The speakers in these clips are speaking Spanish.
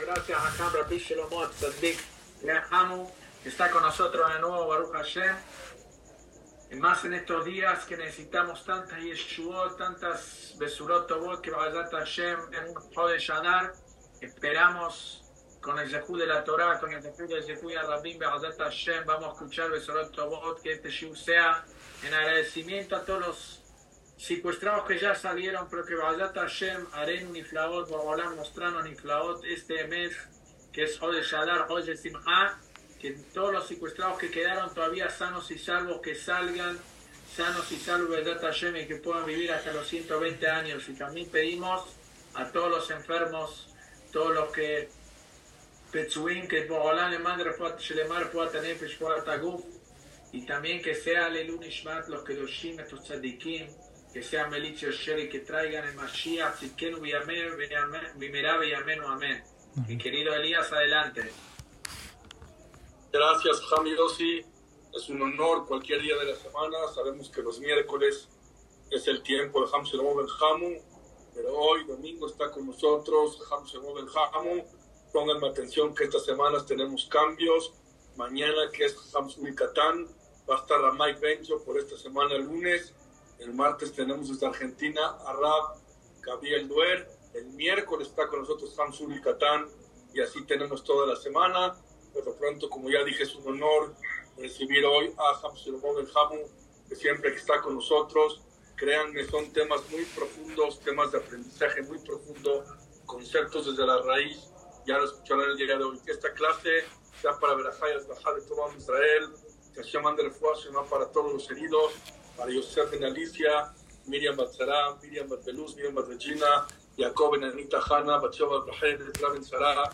Gracias a Cambra Pishelomot, Tzadik, Lehamu, que está con nosotros de nuevo, Baruch Hashem. Y más en estos días que necesitamos tantas Yeshuot, tantas Besurot Tobot que Bazat Hashem en un de Shadar. Esperamos con el Zehú de la Torah, con el Zehú del Zehú de Rabim Bazat Hashem, vamos a escuchar Besurot Tobot, que este Shiur sea en agradecimiento a todos los secuestrados que ya salieron, pero que Bazat Hashem, Aren Niflaot, Bogolam mostrando Niflaot este mes, que es Hode Shadar, Hode Simha, que todos los secuestrados que quedaron todavía sanos y salvos, que salgan sanos y salvos de Hashem y que puedan vivir hasta los 120 años. Y también pedimos a todos los enfermos, todos los que Petsuin, que Bogolam le mande Shelemar pueda tener Taguf, y también que sea Lelun Ishmat, los que los Shim, estos tzadikim, que sea Melichio Sheri, que traigan el Mashiach, Tzidkenu Vimerá Viyamenu, amén. Mi querido Elías, adelante. Gracias, Jami Yossi. Es un honor cualquier día de la semana. Sabemos que los miércoles es el tiempo de Hamsel Ben Hamu, pero hoy, domingo, está con nosotros Hamsel Ben Hamu. Pónganme atención que estas semanas tenemos cambios. Mañana, que es Hamsel Catán, va a estar Ramay Bencho por esta semana, el lunes. El martes tenemos desde Argentina a Rab Gabriel Duer. El miércoles está con nosotros Hamsul Catán y así tenemos toda la semana. Por lo pronto, como ya dije, es un honor recibir hoy a Hamsul El Hamu, que siempre está con nosotros. Créanme, son temas muy profundos, temas de aprendizaje muy profundo, conceptos desde la raíz. Ya lo escucharán el día de hoy. Esta clase sea para Berajayas Bajar de todo Israel, que se llama de refuerzo para todos los heridos, para Yosef en Alicia, Miriam Batzara, Miriam Batbeluz, Miriam Batregina, Jacob en Anita Hanna, Batsheva Bajer, Raven Sarah,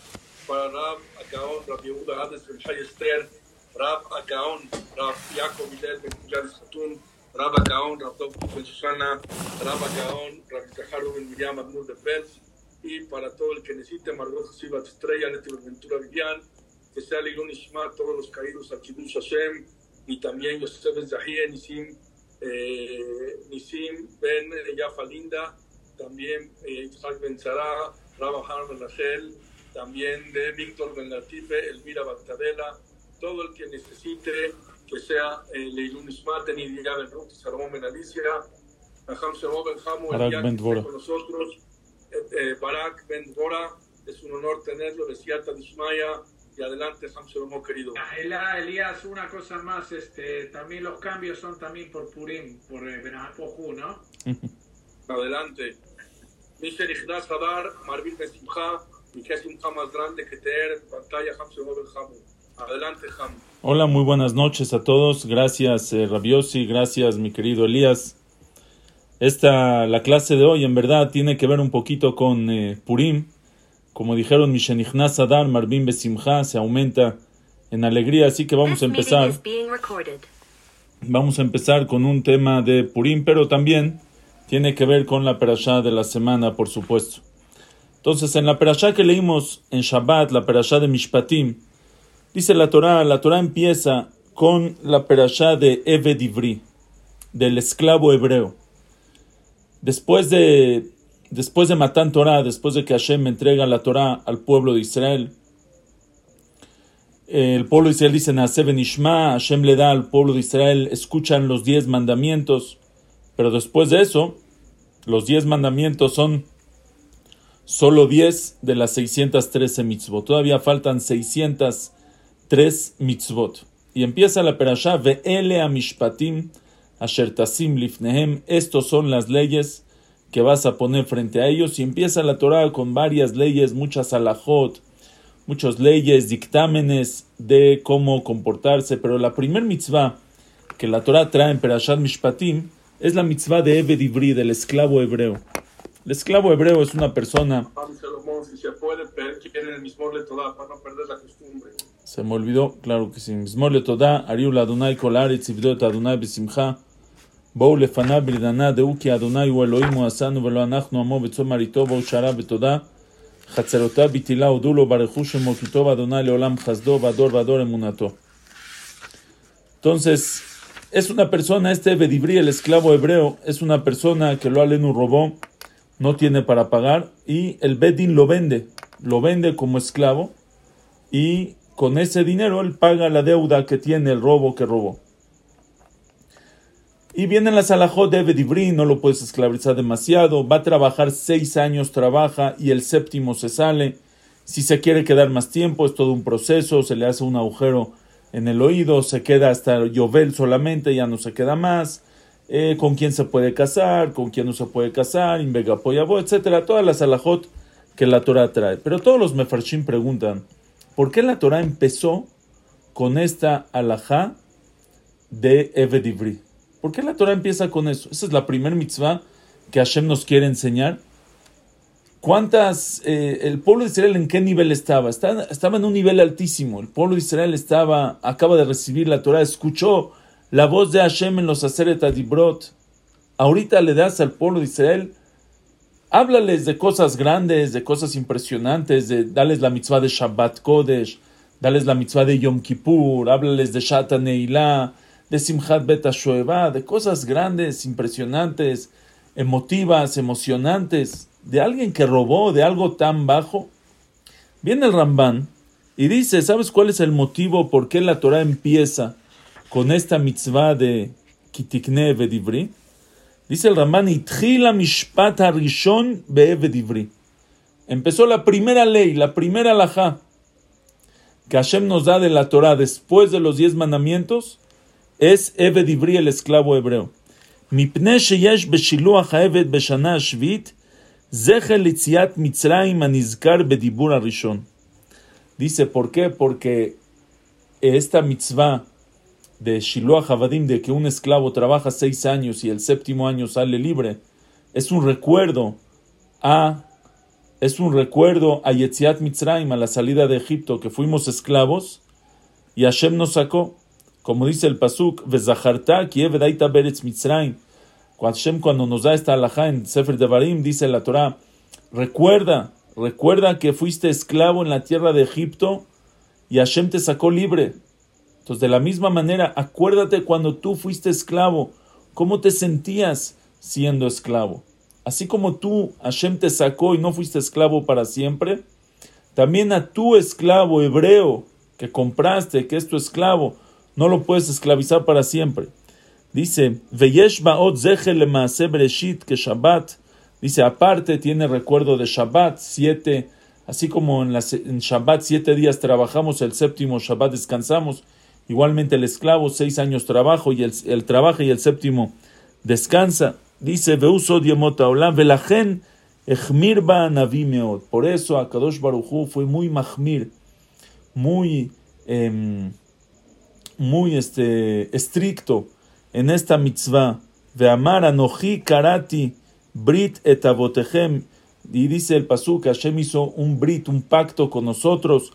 para Rab Agaon, Rab Yehuda Hades Ben Chay Esther, Rab Agaon, Rab Jacob Hillel Ben Kujar Satun, Rab Agaon, Rab Dov Ben Susana, Rab Agaon, Rab Zaharu Ben Miriam Admur de Fels, y para todo el que necesite, Margot Sibat Estrella, Neti Ventura Vivian, que sea Leilun Ishma, todos los caídos a Kiddush Hashem, y también Yosef Ben Zahie, Nisim, eh, Nisim Ben Yafa Linda, también Isaac Ben Zara, Rabba Ben también de Víctor Ben Latife, Elvira Bactadela, todo el que necesite que sea Leilun Ismaten y Diga Ben Ruth, Salomón Ben Alicia, Aham Shemó Ben Hamu, el con nosotros, Barak Ben Dora, es un honor tenerlo, de Siata Dishmaya, y adelante, Shemó querido. Elías, una cosa más, este, también los cambios son también por Purim, por Benahapohu, ¿no? adelante. Mister Ignaz Hadar, Marvin Ben Simcha, y que es un más grande que tener en pantalla Ham Hamu. Adelante, Ham. Hola, muy buenas noches a todos. Gracias, eh, Rabiosi. Gracias, mi querido Elías. Esta, la clase de hoy, en verdad, tiene que ver un poquito con eh, Purim. Como dijeron, Mishenichnas Adar, Marvin Besimcha, se aumenta en alegría. Así que vamos a empezar. Vamos a empezar con un tema de Purim, pero también tiene que ver con la perashá de la semana, por supuesto. Entonces, en la perashá que leímos en Shabbat, la perashá de Mishpatim, dice la Torá, la Torá empieza con la perashá de Eved Ivri, del esclavo hebreo. Después de, después de Matan Torah, después de que Hashem entrega la Torá al pueblo de Israel, el pueblo de Israel dice, Naseben Ishma, Hashem le da al pueblo de Israel, escuchan los diez mandamientos, pero después de eso, los diez mandamientos son solo 10 de las 613 mitzvot. Todavía faltan 603 mitzvot. Y empieza la perashá, ve'ele amishpatim asher tasim lifnehem. Estos son las leyes que vas a poner frente a ellos. Y empieza la Torah con varias leyes, muchas alajot, muchas leyes, dictámenes de cómo comportarse. Pero la primer mitzvah que la Torah trae en perashat mishpatim es la mitzvah de Ebed Ivri, del esclavo hebreo. El esclavo hebreo es una persona. Se me olvidó, claro que sí. Mismor le toda, Ariu la Adonai kolar, Adonai besimcha. בואו לפניו בלדנה דעו כי אדוני הוא אלוהים הוא עשנו ולא אנחנו עמו בצום מריתו בואו שרה בתודה חצרותיו בתהילה הודו לו ברכו שמו כי טוב אדוני לעולם חסדו והדור והדור אמונתו. Entonces, es una persona, este Bedibri, el esclavo hebreo, es una persona que lo alenu robó, no tiene para pagar y el Bedin lo vende. lo vende como esclavo y con ese dinero él paga la deuda que tiene el robo que robó. Y viene la alajot de Evedibri, no lo puedes esclavizar demasiado, va a trabajar seis años, trabaja y el séptimo se sale. Si se quiere quedar más tiempo, es todo un proceso, se le hace un agujero en el oído, se queda hasta llover solamente, ya no se queda más. Eh, con quién se puede casar, con quién no se puede casar, invegapoyabo, etcétera, todas las alajot que la Torah trae. Pero todos los mefarshim preguntan, ¿por qué la Torah empezó con esta alajá de Evedivri? ¿Por qué la Torah empieza con eso? Esa es la primer mitzvah que Hashem nos quiere enseñar. ¿Cuántas, eh, el pueblo de Israel en qué nivel estaba? estaba? estaba? en un nivel altísimo. El pueblo de Israel estaba, acaba de recibir la Torah, escuchó la voz de Hashem en los Aseret Adibrot. Ahorita le das al pueblo de Israel, háblales de cosas grandes, de cosas impresionantes, de, dales la mitzvah de Shabbat Kodesh, dales la mitzvah de Yom Kippur, háblales de Shata Neilá, de Simchat Bet de cosas grandes, impresionantes, emotivas, emocionantes, de alguien que robó, de algo tan bajo. Viene el Ramban y dice, ¿sabes cuál es el motivo por qué la Torah empieza con esta mitzvah de Kitikne Vedivri, dice el Ramban, Itchila Mishpat Harishon Be'evedivri. Empezó la primera ley, la primera alajá que Hashem nos da de la Torah después de los diez mandamientos, es Evedivri, el esclavo hebreo. Dice, ¿por qué? Porque esta mitzvah de Shiloh Havadim, de que un esclavo trabaja seis años y el séptimo año sale libre, es un recuerdo a es un recuerdo a Yetziat Mitzrayim, a la salida de Egipto, que fuimos esclavos y Hashem nos sacó. Como dice el Pasuk, cuando nos da esta alajá en Sefer Devarim, dice la Torah, recuerda, recuerda que fuiste esclavo en la tierra de Egipto y Hashem te sacó libre. Entonces, de la misma manera, acuérdate cuando tú fuiste esclavo, cómo te sentías siendo esclavo. Así como tú, Hashem te sacó y no fuiste esclavo para siempre, también a tu esclavo hebreo que compraste, que es tu esclavo, no lo puedes esclavizar para siempre. Dice, Veyesh baot que Shabbat, dice, aparte tiene recuerdo de Shabbat, siete, así como en, Shabbat siete días trabajamos, el séptimo Shabbat descansamos, Igualmente el esclavo, seis años trabajo y el, el trabaja y el séptimo descansa. Dice, Veuso la velajen echmirba navimeot. Por eso Akadosh Baruchu fue muy mahmir, muy, em, muy este, estricto en esta mitzvah. Veamar anoji karati brit et Y dice el pasuk, Hashem hizo un brit, un pacto con nosotros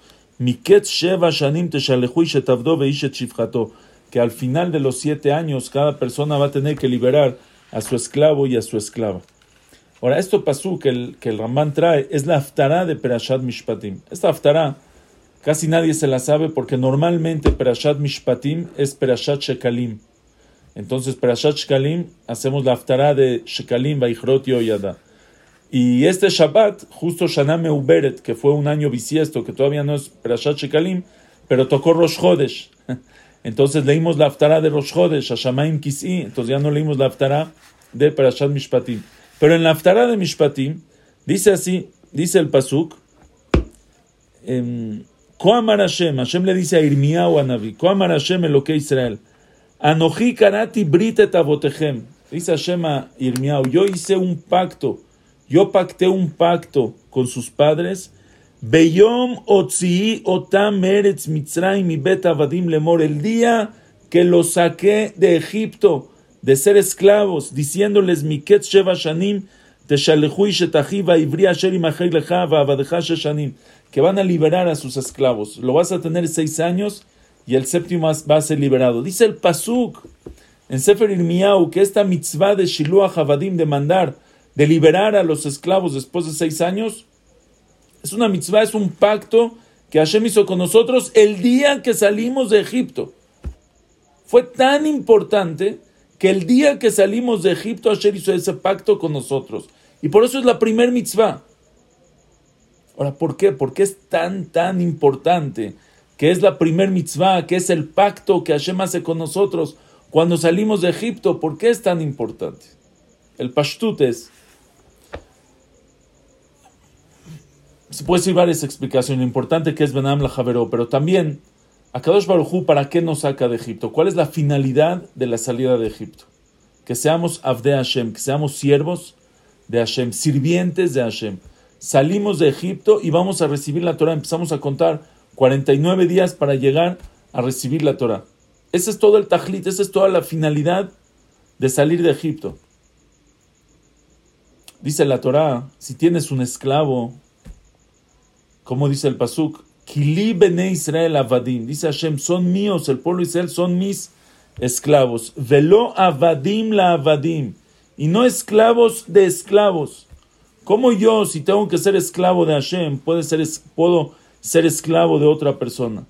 que al final de los siete años cada persona va a tener que liberar a su esclavo y a su esclava. Ahora, esto pasó que el, que el Ramán trae es la aftará de Perashat Mishpatim. Esta aftará casi nadie se la sabe porque normalmente Perashat Mishpatim es Perashat Shekalim. Entonces, Perashat Shekalim hacemos la aftará de Shekalim, Baichrot y Oyada. Y este Shabbat, justo Shana Meuberet, que fue un año bisiesto, que todavía no es Perashat Shekalim, pero tocó Rosh Chodesh. Entonces leímos la Aftara de Rosh Chodesh, a Shamaim Kisi, entonces ya no leímos la Aftara de Perashat Mishpatim. Pero en la Aftara de Mishpatim, dice así, dice el Pasuk, Koamar Hashem, Hashem le dice a Irmiyahu a Navi, Koamar Hashem que Israel, Anoji karati britet avotechem, dice Hashem a Irmiyahu, yo hice un pacto, yo pacté un pacto con sus padres. Beyom otzi otam eretz mitzrayim y bet avadim lemor. El día que los saqué de Egipto de ser esclavos, diciéndoles miket sheva shanim teshalehui shetachiva ivri asher imachei lecha va'avadecha shanim que van a liberar a sus esclavos. Lo vas a tener seis años y el séptimo va a ser liberado. Dice el pasuk en Sefer Irmiyahu que esta mitzvah de Shiluach Avadim de mandar de liberar a los esclavos después de seis años, es una mitzvah, es un pacto que Hashem hizo con nosotros el día que salimos de Egipto. Fue tan importante que el día que salimos de Egipto Hashem hizo ese pacto con nosotros. Y por eso es la primer mitzvah. Ahora, ¿por qué? ¿Por qué es tan, tan importante? Que es la primer mitzvah, que es el pacto que Hashem hace con nosotros cuando salimos de Egipto. ¿Por qué es tan importante? El pashtut es... Se puede decir varias explicaciones. Lo importante que es Benam la Javeró, pero también Akadosh Barujú, ¿para qué nos saca de Egipto? ¿Cuál es la finalidad de la salida de Egipto? Que seamos Abde Hashem, que seamos siervos de Hashem, sirvientes de Hashem. Salimos de Egipto y vamos a recibir la Torah. Empezamos a contar 49 días para llegar a recibir la Torah. Ese es todo el tajlit, esa es toda la finalidad de salir de Egipto. Dice la Torah, si tienes un esclavo, como dice el Pasuk, Kili bene Israel avadim, dice Hashem, son míos, el pueblo Israel son mis esclavos. Velo avadim la avadim y no esclavos de esclavos. ¿Cómo yo, si tengo que ser esclavo de Hashem, puedo ser, puedo ser esclavo de otra persona?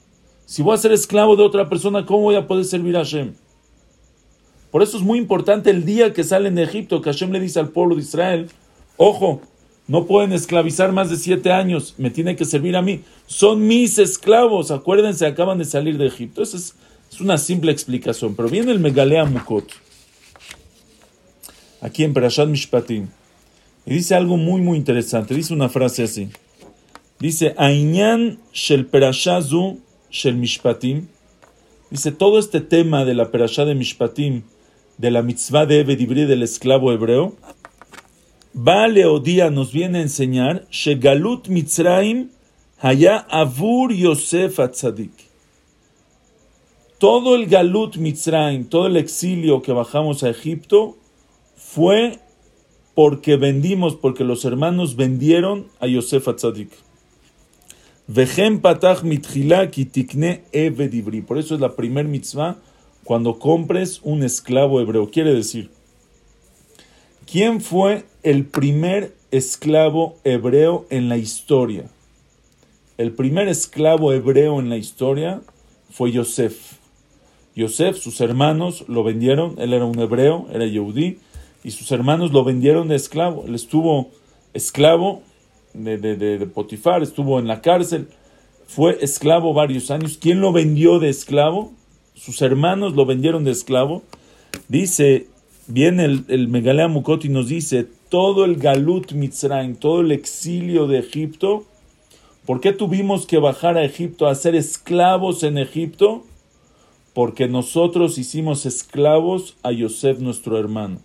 Si voy a ser esclavo de otra persona, ¿cómo voy a poder servir a Hashem? Por eso es muy importante el día que salen de Egipto, que Hashem le dice al pueblo de Israel, ojo, no pueden esclavizar más de siete años, me tiene que servir a mí. Son mis esclavos, acuérdense, acaban de salir de Egipto. Esa es, es una simple explicación, pero viene el Megalea Mukot aquí en Perashat Mishpatim. Y dice algo muy, muy interesante. Dice una frase así. Dice, Ainyan shel Perashazu shel Mishpatim. Dice, todo este tema de la Perashá de Mishpatim, de la mitzvah de Evedibri del esclavo hebreo, Vale Odía nos viene a enseñar, Shegalut Mitzraim haya Avur Yosef Atzadik. Todo el Galut Mitzraim, todo el exilio que bajamos a Egipto, fue porque vendimos, porque los hermanos vendieron a Yosef Atzadik. Vejem patach tikne evedibri. Por eso es la primer mitzvah cuando compres un esclavo hebreo. Quiere decir, ¿quién fue el primer esclavo hebreo en la historia? El primer esclavo hebreo en la historia fue Yosef. Yosef, sus hermanos lo vendieron, él era un hebreo, era yehudí, y sus hermanos lo vendieron de esclavo. Él estuvo esclavo de, de, Potifar, estuvo en la cárcel, fue esclavo varios años. ¿Quién lo vendió de esclavo? Sus hermanos lo vendieron de esclavo. Dice, viene el, el Megalea Mukot y nos dice, todo el Galut Mitzrayim, todo el exilio de Egipto, ¿por qué tuvimos que bajar a Egipto a ser esclavos en Egipto? Porque nosotros hicimos esclavos a Yosef, nuestro hermano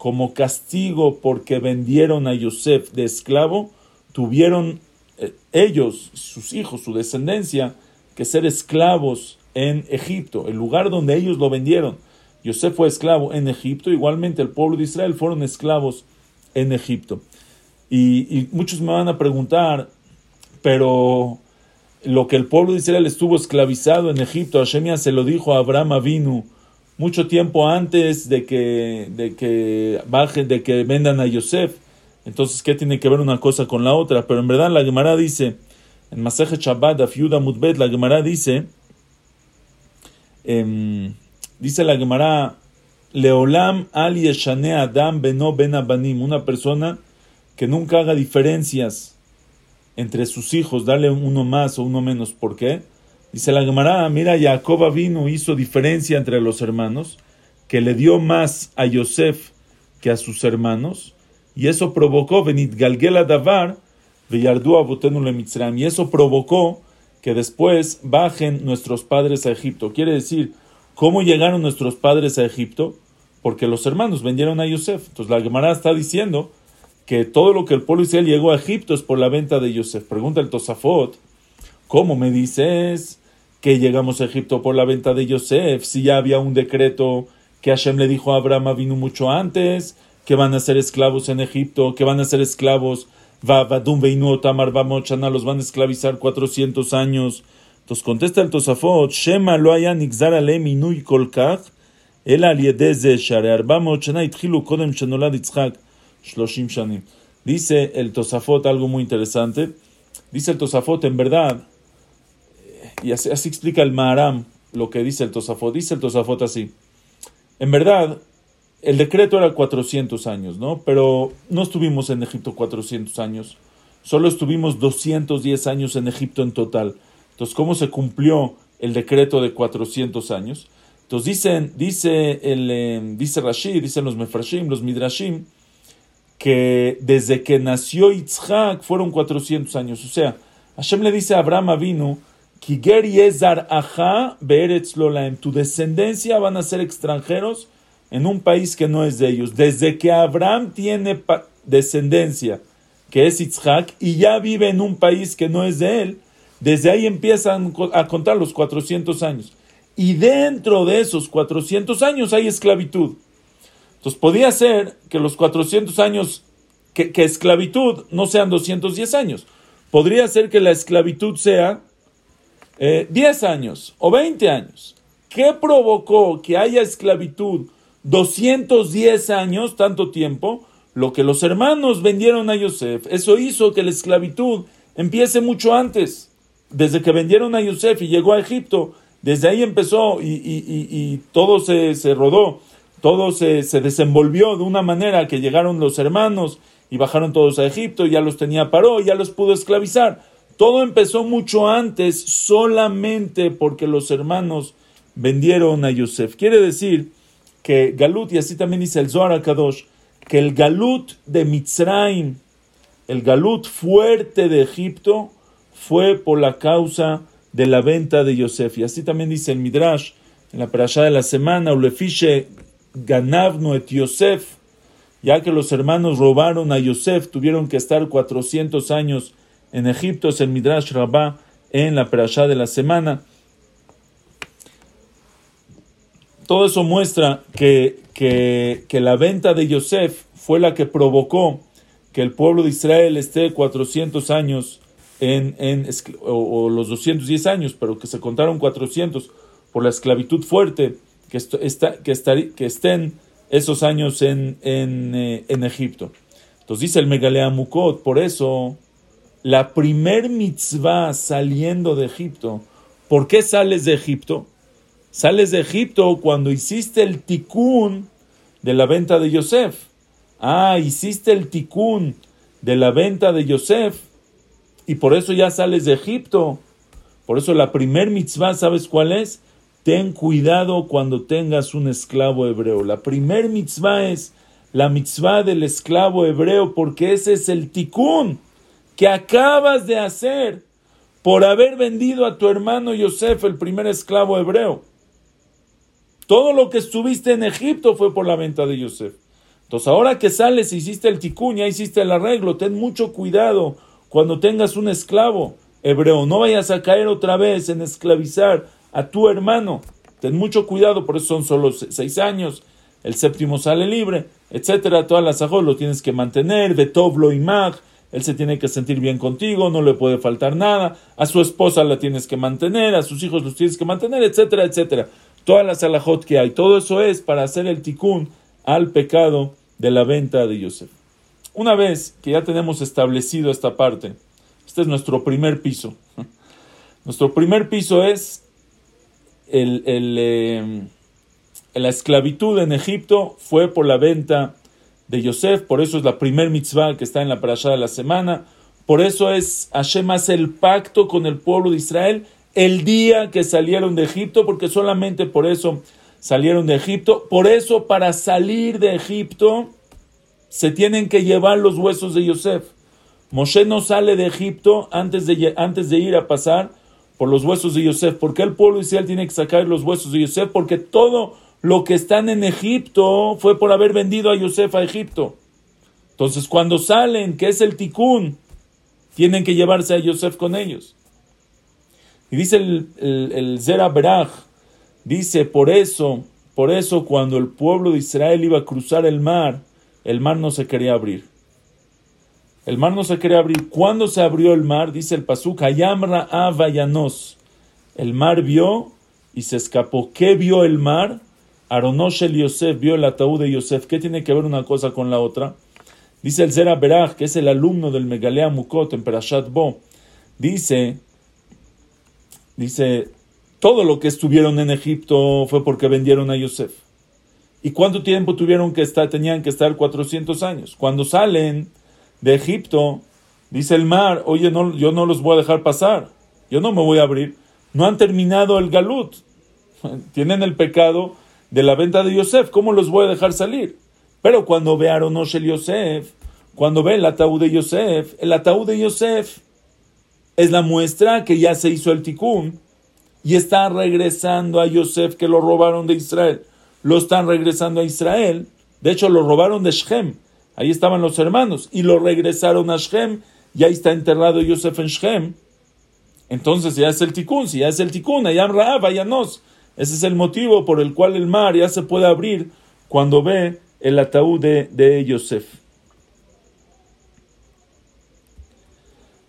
como castigo porque vendieron a Yosef de esclavo, tuvieron eh, ellos, sus hijos, su descendencia, que ser esclavos en Egipto, el lugar donde ellos lo vendieron. Yosef fue esclavo en Egipto, igualmente el pueblo de Israel fueron esclavos en Egipto. Y, muchos me van a preguntar, pero lo que el pueblo de Israel estuvo esclavizado en Egipto, Hashem se lo dijo a Abraham Avinu, mucho tiempo antes de que, de que bajen, de que vendan a Yosef. Entonces, ¿qué tiene que ver una cosa con la otra? Pero en verdad la Gemara dice, en Maseje Shabbat, Afiuda Mutbet, la Gemara dice, em, dice la Gemara, Leolam al yeshane adam beno ben abanim, una persona que nunca haga diferencias entre sus hijos, darle uno más o uno menos. ¿Por qué? Dice la Gemara, mira, Jacob vino, hizo diferencia entre los hermanos, que le dio más a Yosef que a sus hermanos, y eso provocó, venid galgela davar, y eso provocó que después bajen nuestros padres a Egipto. Quiere decir, ¿cómo llegaron nuestros padres a Egipto? Porque los hermanos vendieron a Yosef. Entonces la Gemara está diciendo que todo lo que el pueblo Israel llegó a Egipto es por la venta de Yosef. Pregunta el Tosafot, ¿cómo me dices? que llegamos a Egipto por la venta de Yosef, si ya había un decreto que Hashem le dijo a Abraham vino mucho antes, que van a ser esclavos en Egipto, que van a ser esclavos, Vadum Veinu Tamar los van a esclavizar 400 años. Entonces contesta el Tosafot, Shema lo haya nixar alem inui kolkach, el aliedeze share arba mochana itchilu kodem shenolad Yitzchak shloshim shanim. Dice el Tosafot algo muy interesante. Dice el Tosafot, en verdad, y así, explica el Maharam lo que dice el Tosafot. Dice el Tosafot así. En verdad, el decreto era 400 años, ¿no? Pero no estuvimos en Egipto 400 años. solo estuvimos 210 años en Egipto en total. Entonces, ¿cómo se cumplió el decreto de 400 años? Entonces, dicen, dice, el, eh, dice Rashi, dicen los Mefrashim, los Midrashim, que desde que nació Yitzhak fueron 400 años. O sea, Hashem le dice a Abraham Avinu, en tu descendencia van a ser extranjeros en un país que no es de ellos. Desde que Abraham tiene descendencia, que es Yitzhak, y ya vive en un país que no es de él, desde ahí empiezan a contar los 400 años. Y dentro de esos 400 años hay esclavitud. Entonces podía ser que los 400 años, que, esclavitud no sean 210 años. Podría ser que la esclavitud sea 10 eh, años o 20 años. ¿Qué provocó que haya esclavitud 210 años, tanto tiempo? Lo que los hermanos vendieron a Yosef. Eso hizo que la esclavitud empiece mucho antes. Desde que vendieron a Yosef y llegó a Egipto, desde ahí empezó y, todo se, rodó, todo se, se, desenvolvió de una manera que llegaron los hermanos y bajaron todos a Egipto, y ya los tenía paró, ya los pudo esclavizar. Todo empezó mucho antes, solamente porque los hermanos vendieron a Yosef. Quiere decir que Galut, y así también dice el Zohar Kadosh, que el Galut de Mitzrayim, el Galut fuerte de Egipto, fue por la causa de la venta de Yosef. Y así también dice el Midrash, en la parashá de la semana, Ulefiche Ganavno et Yosef, ya que los hermanos robaron a Yosef, tuvieron que estar 400 años en Egipto, es el Midrash Rabbah en la parashá de la semana. Todo eso muestra que, que, la venta de Yosef fue la que provocó que el pueblo de Israel esté 400 años en, en o, los 210 años, pero que se contaron 400 por la esclavitud fuerte, que, que, que estén esos años en, en, eh, en, Egipto. Entonces dice el Megalea Mukot, por eso la primer mitzvah saliendo de Egipto, ¿por qué sales de Egipto? Sales de Egipto cuando hiciste el tikkun de la venta de Yosef. Ah, hiciste el tikkun de la venta de Yosef y por eso ya sales de Egipto. Por eso la primer mitzvah, ¿sabes cuál es? Ten cuidado cuando tengas un esclavo hebreo. La primer mitzvah es la mitzvah del esclavo hebreo porque ese es el tikkun que acabas de hacer por haber vendido a tu hermano Yosef, el primer esclavo hebreo. Todo lo que estuviste en Egipto fue por la venta de Yosef. Entonces, ahora que sales, hiciste el tikkun, ya hiciste el arreglo, ten mucho cuidado cuando tengas un esclavo hebreo. No vayas a caer otra vez en esclavizar a tu hermano. Ten mucho cuidado, por eso son solo seis años. El séptimo sale libre, etcétera. Todas las ajos lo tienes que mantener. Betovlo y mag él se tiene que sentir bien contigo, no le puede faltar nada, a su esposa la tienes que mantener, a sus hijos los tienes que mantener, etcétera, etcétera. Todas las alajot que hay, todo eso es para hacer el tikkun al pecado de la venta de Yosef. Una vez que ya tenemos establecido esta parte, este es nuestro primer piso. Nuestro primer piso es el, el, eh, la esclavitud en Egipto fue por la venta de Yosef, por eso es la primer mitzvah que está en la parashá de la semana, por eso es Hashem hace el pacto con el pueblo de Israel el día que salieron de Egipto, porque solamente por eso salieron de Egipto, por eso para salir de Egipto se tienen que llevar los huesos de Yosef. Moshe no sale de Egipto antes de, antes de ir a pasar por los huesos de Yosef. porque el pueblo de Israel tiene que sacar los huesos de Yosef? Porque todo lo que están en Egipto fue por haber vendido a Yosef a Egipto. Entonces, cuando salen, que es el tikkun, tienen que llevarse a Yosef con ellos. Y dice el, el, Zera dice, por eso, por eso cuando el pueblo de Israel iba a cruzar el mar, el mar no se quería abrir. El mar no se quería abrir. ¿Cuándo se abrió el mar? Dice el Pasuk, Ayamra Avayanos. El mar vio y se escapó. ¿Qué vio el mar? Aronoshel Yosef vio el ataúd de Yosef. ¿Qué tiene que ver una cosa con la otra? Dice el Zera Berach, que es el alumno del Megalea Mukot en Perashat Bo. Dice, dice, todo lo que estuvieron en Egipto fue porque vendieron a Yosef. ¿Y cuánto tiempo tuvieron que estar? Tenían que estar 400 años. Cuando salen de Egipto, Dice el mar, oye, no, yo no los voy a dejar pasar, yo no me voy a abrir. No han terminado el galut, tienen el pecado de la venta de Yosef, ¿cómo los voy a dejar salir? Pero cuando ve a el Yosef, cuando ve el ataúd de Yosef, el ataúd de Yosef es la muestra que ya se hizo el tikkun y está regresando a Yosef que lo robaron de Israel. Lo están regresando a Israel. De hecho, lo robaron de Shem. Ahí estaban los hermanos y lo regresaron a Shem y ahí está enterrado Yosef en Shem. Entonces ya es el tikkun, si ya es el tikkun, allá Raab, allá nos. Ese es el motivo por el cual el mar ya se puede abrir cuando ve el ataúd de, de Yosef.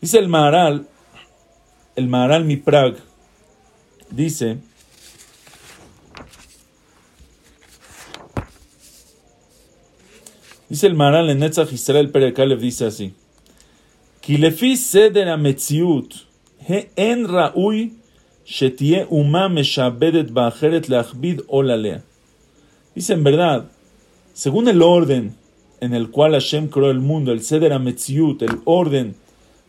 Dice el Maharal, el Maharal Miprag, dice, dice el Maharal en Netzach Israel Perekalev, dice así, Kilefi seder ametziut, he en ra'ui shetie uma meshabedet leachbid olalea. Dice en verdad, según el orden en el cual Hashem creó el mundo, el seder ametziut, el orden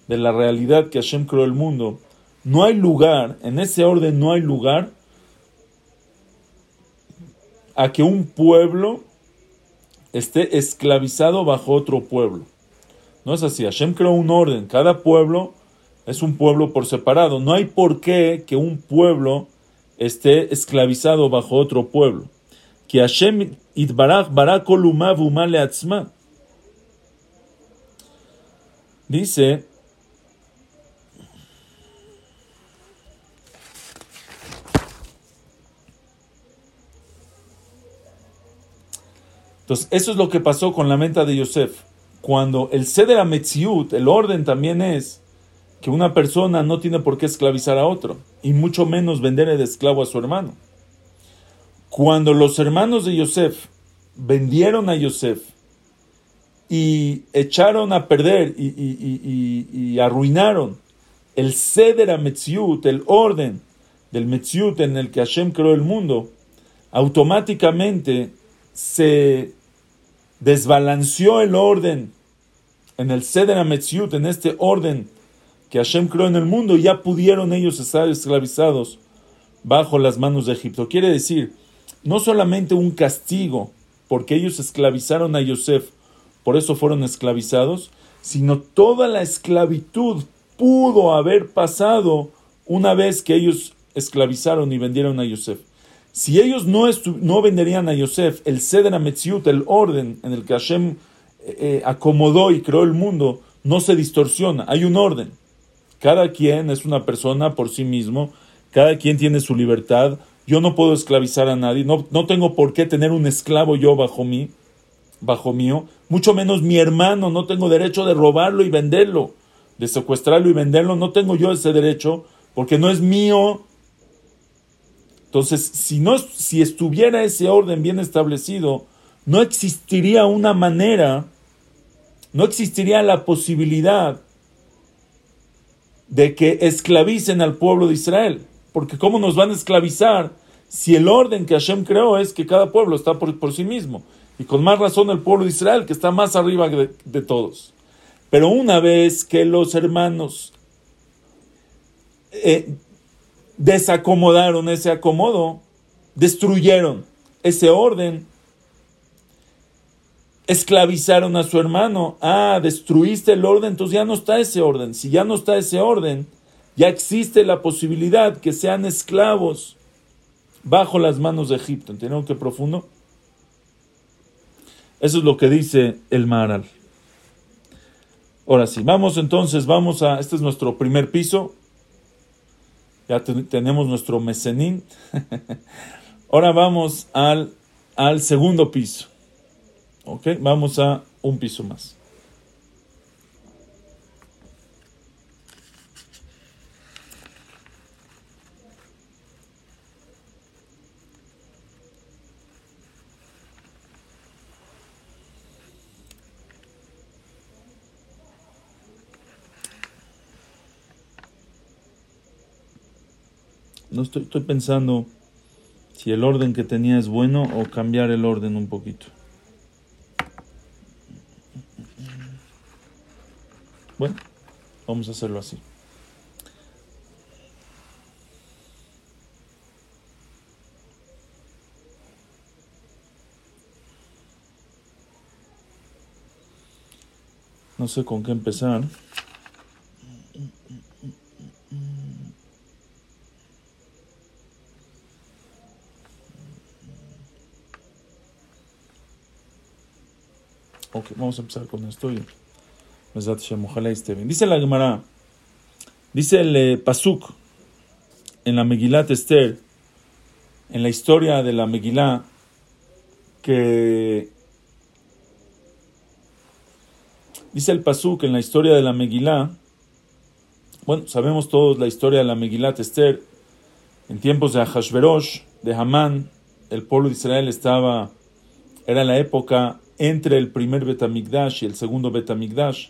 de la realidad que Hashem creó el mundo, no hay lugar, en ese orden no hay lugar a que un pueblo esté esclavizado bajo otro pueblo. No es así, Hashem creó un orden, cada pueblo es un pueblo por separado, no hay por qué que un pueblo esté esclavizado bajo otro pueblo. Que Hashem Dice Entonces, eso es lo que pasó con la menta de Yosef. Cuando el Seder Metziut, el orden también es que una persona no tiene por qué esclavizar a otro, y mucho menos vender de esclavo a su hermano. Cuando los hermanos de Yosef vendieron a Yosef y echaron a perder y, arruinaron el Seder Metziut, el orden del Metziut en el que Hashem creó el mundo, automáticamente se desbalanceó el orden en el Seder Ametziut, en este orden que Hashem creó en el mundo, ya pudieron ellos estar esclavizados bajo las manos de Egipto. Quiere decir, no solamente un castigo, porque ellos esclavizaron a Yosef, por eso fueron esclavizados, sino toda la esclavitud pudo haber pasado una vez que ellos esclavizaron y vendieron a Yosef. Si ellos no, no venderían a Yosef el Seder Metziut, el orden en el que Hashem eh, eh, acomodó y creó el mundo, no se distorsiona, hay un orden. Cada quien es una persona por sí mismo, cada quien tiene su libertad. Yo no puedo esclavizar a nadie, no, no tengo por qué tener un esclavo yo bajo mí, bajo mío, mucho menos mi hermano, no tengo derecho de robarlo y venderlo, de secuestrarlo y venderlo, no tengo yo ese derecho, porque no es mío entonces, si, no, si estuviera ese orden bien establecido, no existiría una manera, no existiría la posibilidad de que esclavicen al pueblo de Israel. Porque ¿cómo nos van a esclavizar si el orden que Hashem creó es que cada pueblo está por, sí mismo? Y con más razón el pueblo de Israel, que está más arriba de, de todos. Pero una vez que los hermanos eh, desacomodaron ese acomodo, destruyeron ese orden, esclavizaron a su hermano. Ah, destruiste el orden, entonces ya no está ese orden. Si ya no está ese orden, ya existe la posibilidad que sean esclavos bajo las manos de Egipto. ¿Entienden qué profundo? Eso es lo que dice el Maharal. Ahora sí, vamos entonces, vamos a, este es nuestro primer piso, ya tenemos nuestro mecenín. Ahora vamos al, al segundo piso. ¿Ok? Vamos a un piso más. No estoy, estoy pensando si el orden que tenía es bueno o cambiar el orden un poquito. Bueno, Vamos a hacerlo así. No sé con qué empezar. Ok, vamos a empezar con esto y Dice la Gemara, dice el eh, Pasuk en la Megilat Esther, en la historia de la Megilá, que dice el Pasuk en la historia de la Megilá, bueno, sabemos todos la historia de la Megilat Esther, en tiempos de Ahashverosh, de Hamán, el pueblo de Israel estaba, era la época entre el primer Betamigdash y el segundo Betamigdash,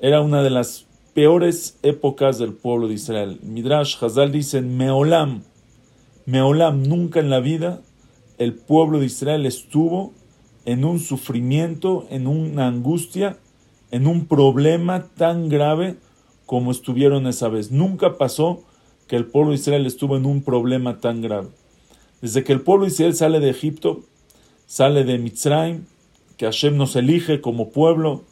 era una de las peores épocas del pueblo de Israel. Midrash Hazal dice, Meolam, Meolam, nunca en la vida el pueblo de Israel estuvo en un sufrimiento, en una angustia, en un problema tan grave como estuvieron esa vez. Nunca pasó que el pueblo de Israel estuvo en un problema tan grave. Desde que el pueblo de Israel sale de Egipto, sale de Mitzrayim, que Hashem nos elige como pueblo,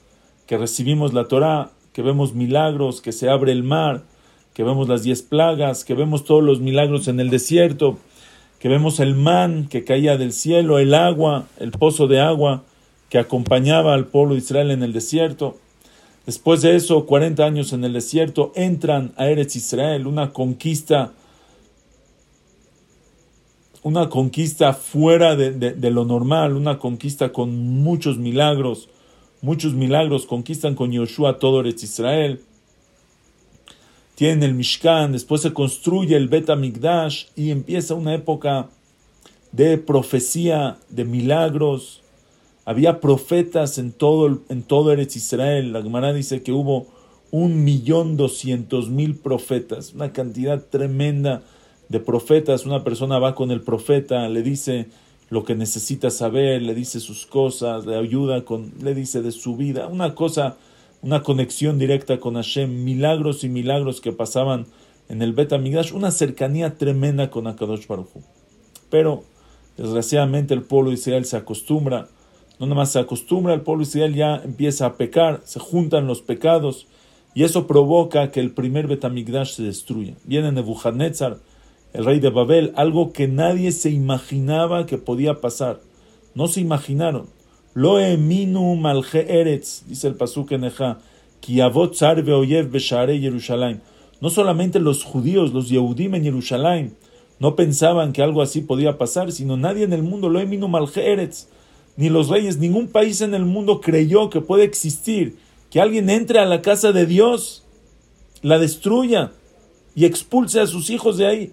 que recibimos la Torah, que vemos milagros, que se abre el mar, que vemos las diez plagas, que vemos todos los milagros en el desierto, que vemos el man que caía del cielo, el agua, el pozo de agua que acompañaba al pueblo de Israel en el desierto. Después de eso, 40 años en el desierto, entran a Eretz Israel, una conquista una conquista fuera de, lo normal, una conquista con muchos milagros, muchos milagros, conquistan con Yoshua todo Eretz Israel, tienen el Mishkan, después se construye el Bet Amigdash y empieza una época de profecía, de milagros. Había profetas en todo, en todo Eretz Israel. La Gemara dice que hubo un millón doscientos mil profetas, una cantidad tremenda de profetas, una persona va con el profeta, le dice lo que necesita saber, le dice sus cosas, le ayuda con, le dice de su vida, una cosa, una conexión directa con Hashem, milagros y milagros que pasaban en el Bet Amigash, una cercanía tremenda con Akadosh Baruj Pero, desgraciadamente, el pueblo de Israel se acostumbra, no nada más se acostumbra, el pueblo de Israel ya empieza a pecar, se juntan los pecados, y eso provoca que el primer Bet se destruya. Viene Nebuchadnezzar, el rey de Babel, algo que nadie se imaginaba que podía pasar. No se imaginaron. Lo eminu malje dice el pasuk en Eja, kiavot beshare Jerusalén. No solamente los judíos, los Yehudim en Jerusalén, no pensaban que algo así podía pasar, sino nadie en el mundo, lo eminu malje ni los reyes, ningún país en el mundo creyó que puede existir, que alguien entre a la casa de Dios, la destruya y expulse a sus hijos de ahí.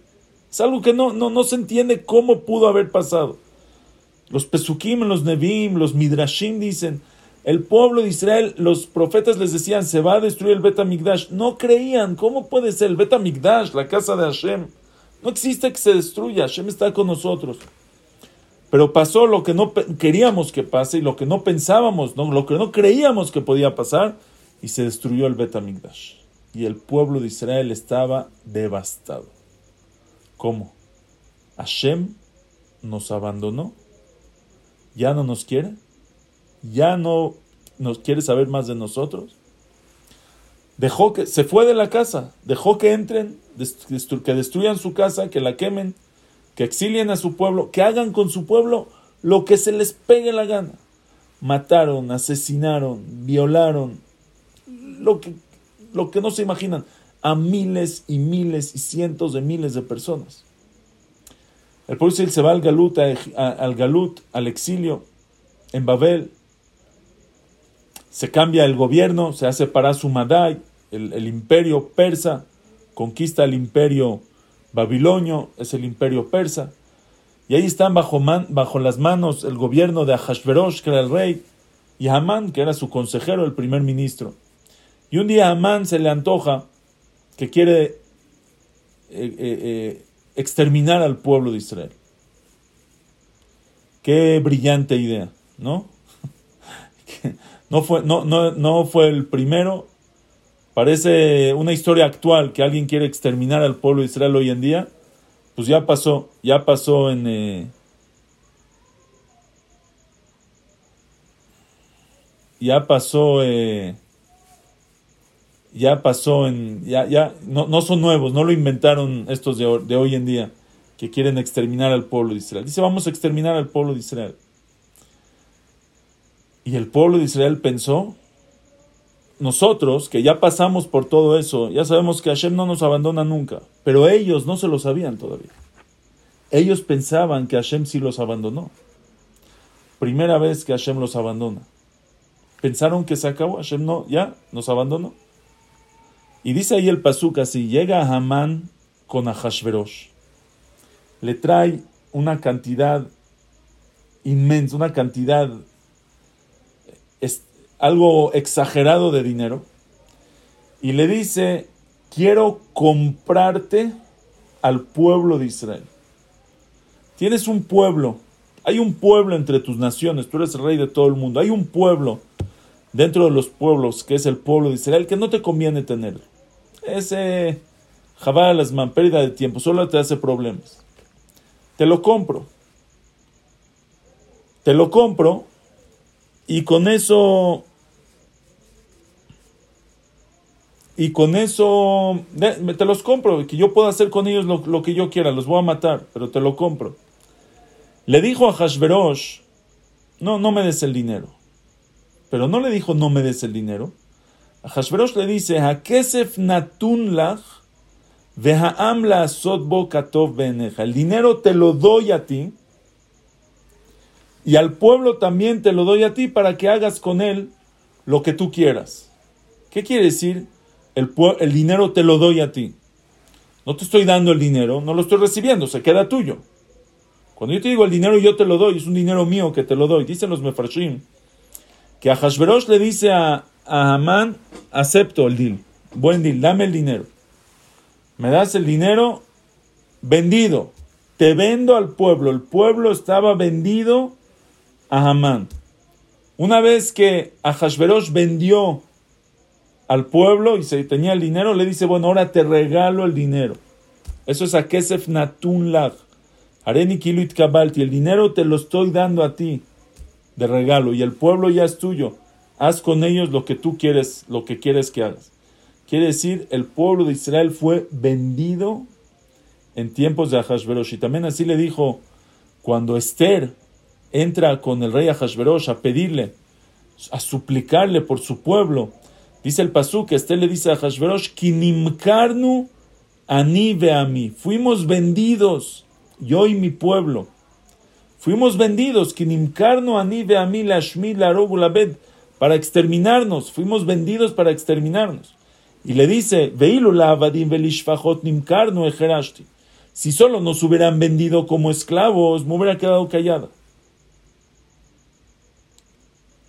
Es algo que no, no, no se entiende cómo pudo haber pasado. Los Pesukim, los Nevim, los Midrashim dicen, el pueblo de Israel, los profetas les decían, se va a destruir el Bet No creían, ¿cómo puede ser el Bet la casa de Hashem? No existe que se destruya, Hashem está con nosotros. Pero pasó lo que no queríamos que pase y lo que no pensábamos, ¿no? lo que no creíamos que podía pasar, y se destruyó el Bet Y el pueblo de Israel estaba devastado. ¿Cómo? Hashem nos abandonó. ¿Ya no nos quiere? ¿Ya no nos quiere saber más de nosotros? Dejó que se fue de la casa, dejó que entren, que destruyan su casa, que la quemen, que exilien a su pueblo, que hagan con su pueblo lo que se les pegue la gana. Mataron, asesinaron, violaron, lo que, lo que no se imaginan a miles y miles y cientos de miles de personas. El pueblo se va al Galut, al Galut, al exilio, en Babel. Se cambia el gobierno, se hace para Sumadai, el, el imperio persa, conquista el imperio babilonio, es el imperio persa. Y ahí están bajo, las manos el gobierno de Ahashverosh, que era el rey, y Hamán, que era su consejero, el primer ministro. Y un día a se le antoja que quiere eh, eh, eh, exterminar al pueblo de Israel. Qué brillante idea, ¿no? no, fue, no, no, no fue el primero Parece una historia actual que alguien quiere exterminar al pueblo de Israel hoy en día. Pues ya pasó, ya pasó en... Ya pasó... ya pasó en... Ya, ya, no, no, son nuevos, no lo inventaron estos de, de hoy en día que quieren exterminar al pueblo de Israel. Dice, vamos a exterminar al pueblo de Israel. Y el pueblo de Israel pensó, nosotros que ya pasamos por todo eso, ya sabemos que Hashem no nos abandona nunca, pero ellos no se lo sabían todavía. Ellos pensaban que Hashem sí los abandonó. Primera vez que Hashem los abandona. Pensaron que se acabó, Hashem no, ya nos abandonó. Y dice ahí el pasuk así, llega Hamán con Ahashverosh le trae una cantidad inmensa, una cantidad, es, algo exagerado de dinero, y le dice, quiero comprarte al pueblo de Israel. Tienes un pueblo, hay un pueblo entre tus naciones, tú eres el rey de todo el mundo, hay un pueblo dentro de los pueblos que es el pueblo de Israel que no te conviene tener. Ese Jabal Asman, pérdida de tiempo, solo te hace problemas te lo compro. Te lo compro y con eso... Y con eso te los compro, que yo puedo hacer con ellos lo, que yo quiera, los voy a matar, pero te lo compro. Le dijo a Hashverosh, no, no me des el dinero. Pero no le dijo, no me des el dinero. A Hashverosh le dice, Hakesef natun lach el dinero te lo doy a ti y al pueblo también te lo doy a ti para que hagas con él lo que tú quieras. ¿Qué quiere decir? El, el dinero te lo doy a ti. No te estoy dando el dinero, no lo estoy recibiendo, se queda tuyo. Cuando yo te digo el dinero yo te lo doy, es un dinero mío que te lo doy. Dicen los mefarshim que Hashverosh le dice a, a acepto el deal, buen deal, dame el dinero me das el dinero vendido. Te vendo al pueblo. El pueblo estaba vendido a Hamán. Una vez que Ahashverosh vendió al pueblo y se tenía el dinero, le dice, bueno, ahora te regalo el dinero. Eso es a Kesef Natun Lag. Areni Kiluit Kabalti. El dinero te lo estoy dando a ti de regalo y el pueblo ya es tuyo. Haz con ellos lo que tú quieres, lo que quieres que hagas. Quiere decir, el pueblo de Israel fue vendido en tiempos de Ahashverosh. Y también así le dijo, cuando Esther entra con el rey Ahashverosh a pedirle, a suplicarle por su pueblo, dice el pasú que Esther le dice a Ahashverosh, Kinimkarnu ani mí fuimos vendidos, yo y mi pueblo. Fuimos vendidos, para exterminarnos, fuimos vendidos para exterminarnos. Y le dice, si solo nos hubieran vendido como esclavos, me hubiera quedado callada.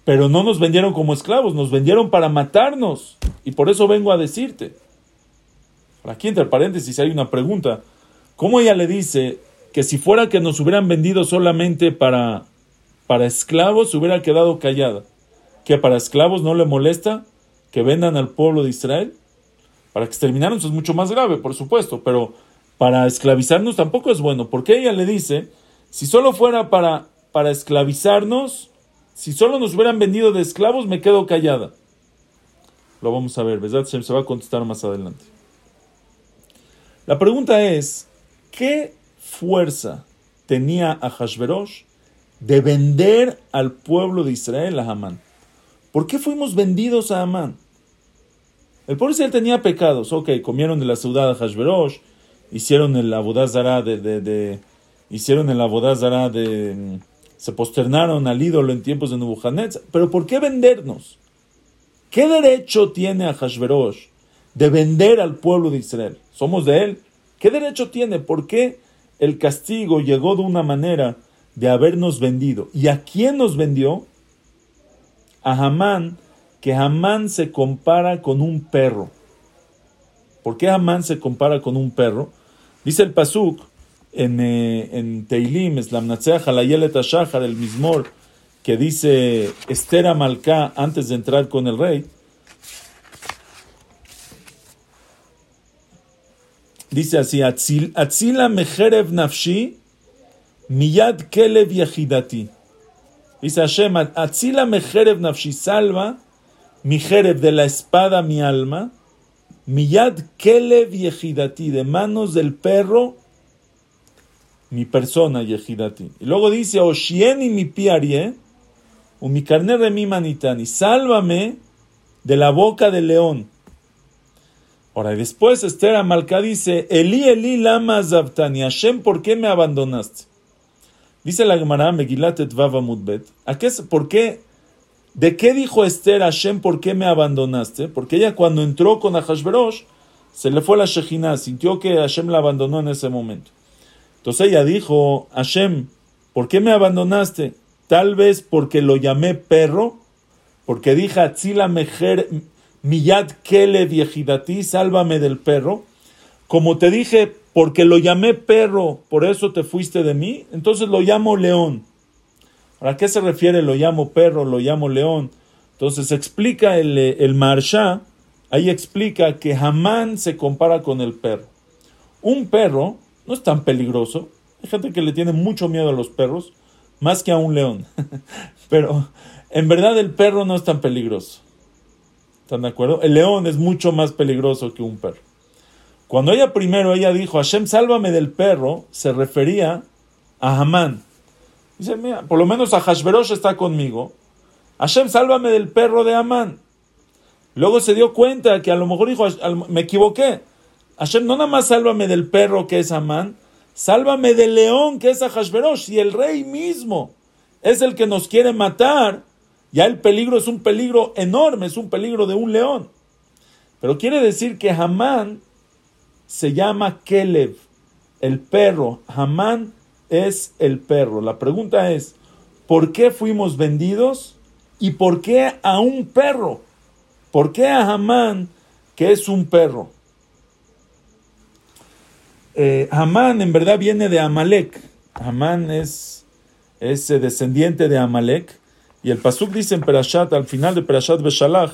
Pero no nos vendieron como esclavos, nos vendieron para matarnos. Y por eso vengo a decirte. Aquí entre paréntesis hay una pregunta. ¿Cómo ella le dice que si fuera que nos hubieran vendido solamente para, para esclavos, hubiera quedado callada? ¿Que para esclavos no le molesta que vendan al pueblo de Israel? Para exterminarnos es mucho más grave, por supuesto, pero para esclavizarnos tampoco es bueno, porque ella le dice, si solo fuera para, para esclavizarnos, si solo nos hubieran vendido de esclavos, me quedo callada. Lo vamos a ver, ¿verdad? Se va a contestar más adelante. La pregunta es, ¿qué fuerza tenía a Hashverosh de vender al pueblo de Israel a Amán? ¿Por qué fuimos vendidos a Amán? El pueblo Israel tenía pecados, ok, comieron de la ciudad de Hashverosh, hicieron el abodazara de, de, de, hicieron el abodazara de, se posternaron al ídolo en tiempos de Nebuchadnezzar, pero ¿por qué vendernos? ¿Qué derecho tiene a Hashverosh de vender al pueblo de Israel? ¿Somos de él? ¿Qué derecho tiene? ¿Por qué el castigo llegó de una manera de habernos vendido? ¿Y a quién nos vendió? A Hamán, que Hamán se compara con un perro. ¿Por qué Hamán se compara con un perro? Dice el Pasuk en, eh, en Teilim, el Mismor, que dice Esther Amalcá antes de entrar con el rey. Dice así, Atzila mejerev nafshi, miyad kelev yahidati. Dice Hashem, Atzila mejerev nafshi, salva mi jerev de la espada mi alma, miyad kelev yehidati, de manos del perro mi persona yehidati. Y luego dice, Oshieni mi piarie, o mi carne de mi manitani, sálvame de la boca del león. Ahora, después Esther Amalcá dice, Eli, Eli, lama zavtani, Hashem, ¿por qué me abandonaste? Dice la Gemara Megilat et Mudbet, ¿a qué, ¿por qué? ¿De qué dijo Esther Hashem, por qué me abandonaste? Porque ella cuando entró con Ahashverosh, se le fue la Shejina, sintió que Hashem la abandonó en ese momento. Entonces ella dijo, Hashem, ¿por qué me abandonaste? Tal vez porque lo llamé perro, porque dije, Atzila Mejer, Miyad Kele Viejidati, sálvame del perro. Como te dije, porque lo llamé perro, por eso te fuiste de mí, entonces lo llamo león. ¿A qué se refiere? Lo llamo perro, lo llamo león. Entonces explica el, el Marsha, ahí explica que Hamán se compara con el perro. Un perro no es tan peligroso. Hay gente que le tiene mucho miedo a los perros, más que a un león. Pero en verdad el perro no es tan peligroso. ¿Están de acuerdo? El león es mucho más peligroso que un perro. Cuando ella primero ella dijo, Hashem, sálvame del perro, se refería a Hamán. Dice, mira, por lo menos a Hashverosh está conmigo. Hashem, sálvame del perro de Amán. Luego se dio cuenta que a lo mejor dijo, me equivoqué. Hashem, no nada más sálvame del perro que es Amán, sálvame del león que es Hashverosh. Y el rey mismo es el que nos quiere matar, ya el peligro es un peligro enorme, es un peligro de un león. Pero quiere decir que Hamán se llama Kelev, el perro. Hamán es el perro. La pregunta es, ¿por qué fuimos vendidos? ¿Y por qué a un perro? ¿Por qué a Hamán, que es un perro? Eh, Hamán en verdad viene de Amalek. Hamán es, es descendiente de Amalek. Y el Pasuk dice en Perashat, al final de Perashat Beshalach,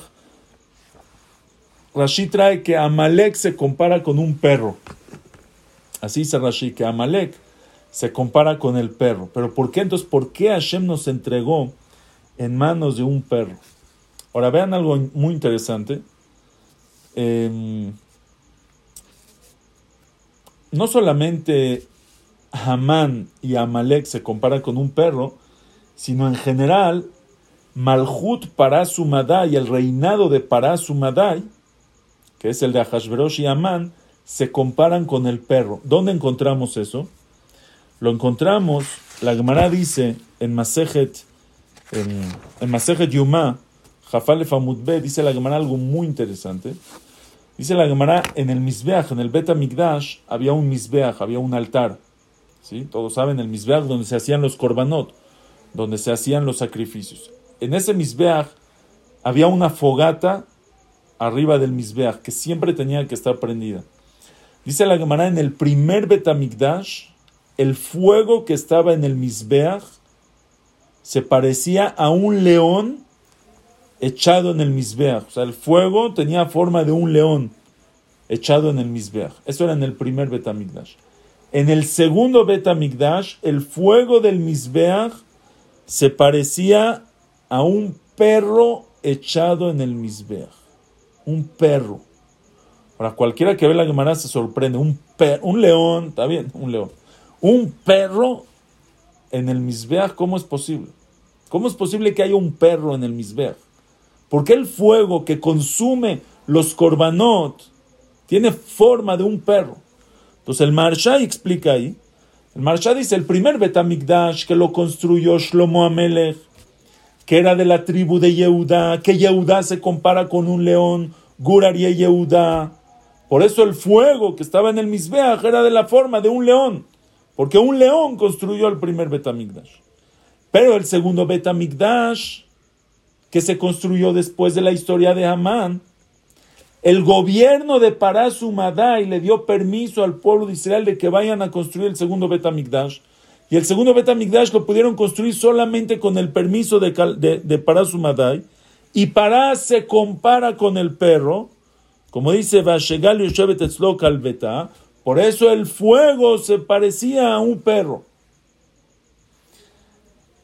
Rashi trae que Amalek se compara con un perro. Así dice Rashi, que Amalek se compara con el perro. Pero ¿por qué entonces? ¿Por qué Hashem nos entregó en manos de un perro? Ahora vean algo muy interesante. Em, no solamente Hamán y Amalek se comparan con un perro, sino en general Malhut Parasumadai, el reinado de Parasumadai, que es el de Ahashverosh y Amán, se comparan con el perro. ¿Dónde encontramos eso? Lo encontramos, la Gemara dice en Masejet, en, en Masejet Famudbe, dice la Gemara algo muy interesante. Dice la Gemara, en el Mizbeach, en el Bet Migdash, había un Mizbeach, había un altar. ¿sí? Todos saben, el Mizbeach donde se hacían los korbanot, donde se hacían los sacrificios. En ese Mizbeach había una fogata arriba del Mizbeach, que siempre tenía que estar prendida. Dice la Gemara, en el primer Betamigdash, el fuego que estaba en el Mizbeach se parecía a un león echado en el Mizbeach. O sea, el fuego tenía forma de un león echado en el Mizbeach. Eso era en el primer Betamigdash. En el segundo Betamigdash, el fuego del Mizbeach se parecía a un perro echado en el Mizbeach un perro. Para cualquiera que ve la Gemara se sorprende. Un, un león, está bien, un león. Un perro en el Misbeach, ¿cómo es posible? ¿Cómo es posible que haya un perro en el Misbeach? ¿Por qué el fuego que consume los korbanot tiene forma de un perro? Entonces el Marsha explica ahí. El Marsha dice, el primer Betamigdash que lo construyó Shlomo Amelech, que era de la tribu de Yehuda, que Yehuda se compara con un león, Gurarie Yehuda. Por eso el fuego que estaba en el Misbeach era de la forma de un león, porque un león construyó el primer Betamigdash. Pero el segundo Betamigdash, que se construyó después de la historia de Amán, el gobierno de Parasumadai le dio permiso al pueblo de Israel de que vayan a construir el segundo Betamigdash. Y el segundo Betamigdash lo pudieron construir solamente con el permiso de, de, de. Y Pará se compara con el perro, como dice Vashegal Yoshevet Kalbeta, Por eso el fuego se parecía a un perro.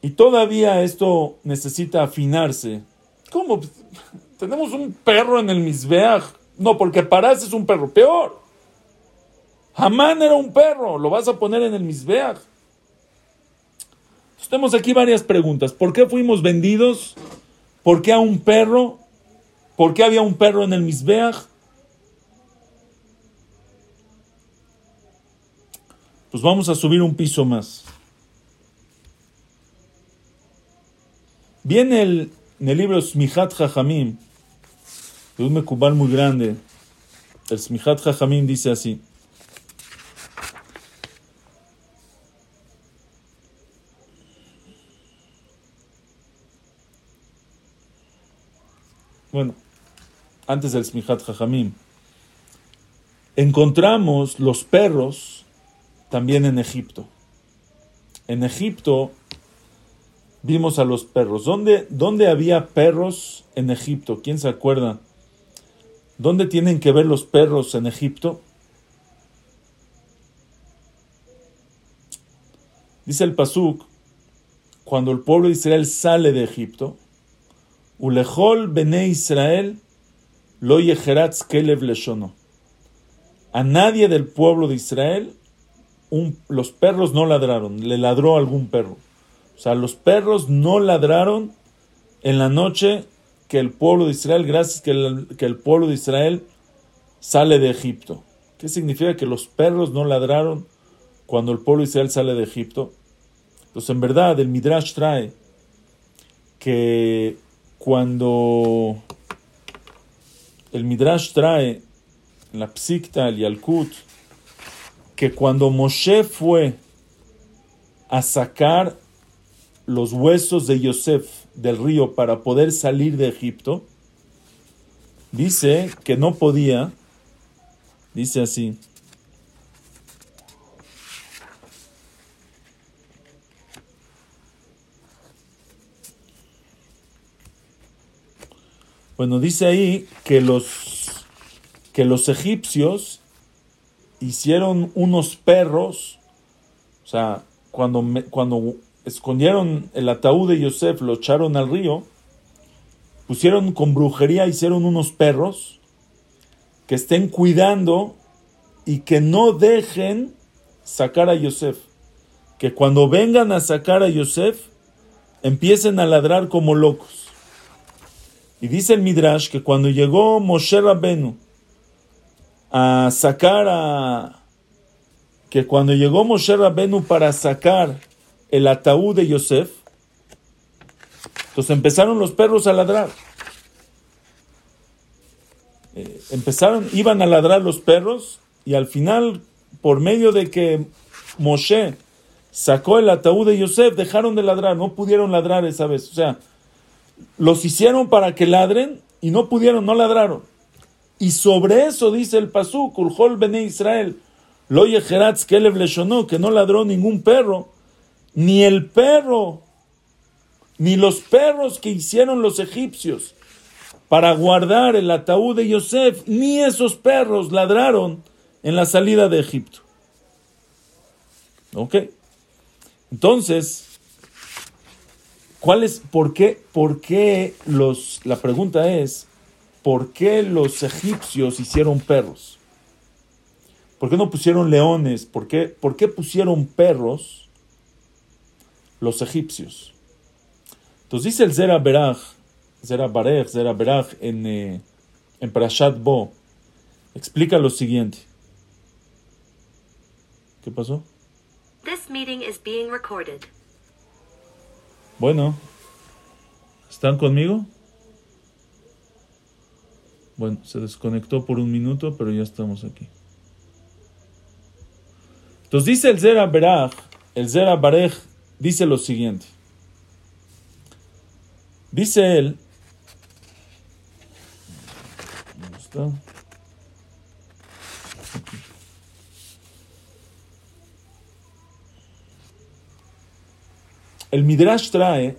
Y todavía esto necesita afinarse. ¿Cómo? Tenemos un perro en el Misbeach. No, porque Parás es un perro. Peor. Hamán era un perro. Lo vas a poner en el Misbeach. Tenemos aquí varias preguntas. ¿Por qué fuimos vendidos? ¿Por qué a un perro? ¿Por qué había un perro en el Misbeach? Pues vamos a subir un piso más. Viene el, en el libro Smihat Jajamim, de un mecubal muy grande. El Smihat Jajamim dice así. Bueno, antes del Smihat Jajamim, encontramos los perros también en Egipto. En Egipto vimos a los perros. ¿Dónde, ¿Dónde había perros en Egipto? ¿Quién se acuerda? ¿Dónde tienen que ver los perros en Egipto? Dice el Pasuk, cuando el pueblo de Israel sale de Egipto, Ulejol bene Israel lo yeheratz kelev leshono. A nadie del pueblo de Israel los perros no ladraron, le ladró algún perro. O sea, los perros no ladraron en la noche que el pueblo de Israel, gracias que el, que el pueblo de Israel sale de Egipto. ¿Qué significa que los perros no ladraron cuando el pueblo de Israel sale de Egipto? Entonces, en verdad, el Midrash trae que cuando el Midrash trae la Psikta, el Yalkut, que cuando Moshe fue a sacar los huesos de Yosef del río para poder salir de Egipto, dice que no podía, dice así, Bueno, dice ahí que los, que los egipcios hicieron unos perros, o sea, cuando, cuando escondieron el ataúd de Yosef, lo echaron al río, pusieron con brujería, hicieron unos perros que estén cuidando y que no dejen sacar a Yosef. Que cuando vengan a sacar a Yosef, empiecen a ladrar como locos. Y dice el Midrash que cuando llegó Moshe Rabbenu a sacar a... que cuando llegó Moshe Rabbenu para sacar el ataúd de Yosef, entonces empezaron los perros a ladrar. Eh, empezaron, iban a ladrar los perros y al final, por medio de que Moshe sacó el ataúd de Yosef, dejaron de ladrar, no pudieron ladrar esa vez. O sea, los hicieron para que ladren y no pudieron, no ladraron. Y sobre eso dice el Pasuk, Ulhol Bene Israel, Lo Kelev que no ladró ningún perro, ni el perro, ni los perros que hicieron los egipcios para guardar el ataúd de Yosef, ni esos perros ladraron en la salida de Egipto. ¿Ok? Entonces, ¿cuál es, por qué, por qué los, la pregunta es, ¿por qué los egipcios hicieron perros? ¿Por qué no pusieron leones? ¿Por qué, por qué pusieron perros los egipcios? Entonces dice el Zera Berach, Zera en, eh, en Parashat Bo, explica lo siguiente. ¿Qué pasó? This meeting is being recorded. Bueno, ¿están conmigo? Bueno, se desconectó por un minuto, pero ya estamos aquí. Entonces dice el Zera el Zera Barej dice lo siguiente. Dice él, ¿dónde está? El Midrash trae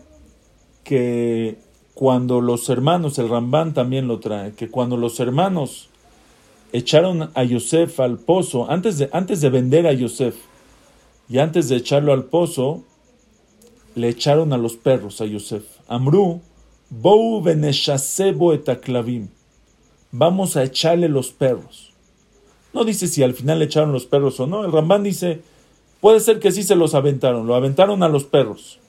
que cuando los hermanos, el Rambán también lo trae, que cuando los hermanos echaron a Yosef al pozo, antes de, antes de vender a Yosef y antes de echarlo al pozo, le echaron a los perros a Yosef. Amru, bou beneshasebo etaklavim. Vamos a echarle los perros. No dice si al final le echaron los perros o no. El Rambán dice, puede ser que sí se los aventaron. Lo aventaron a los perros.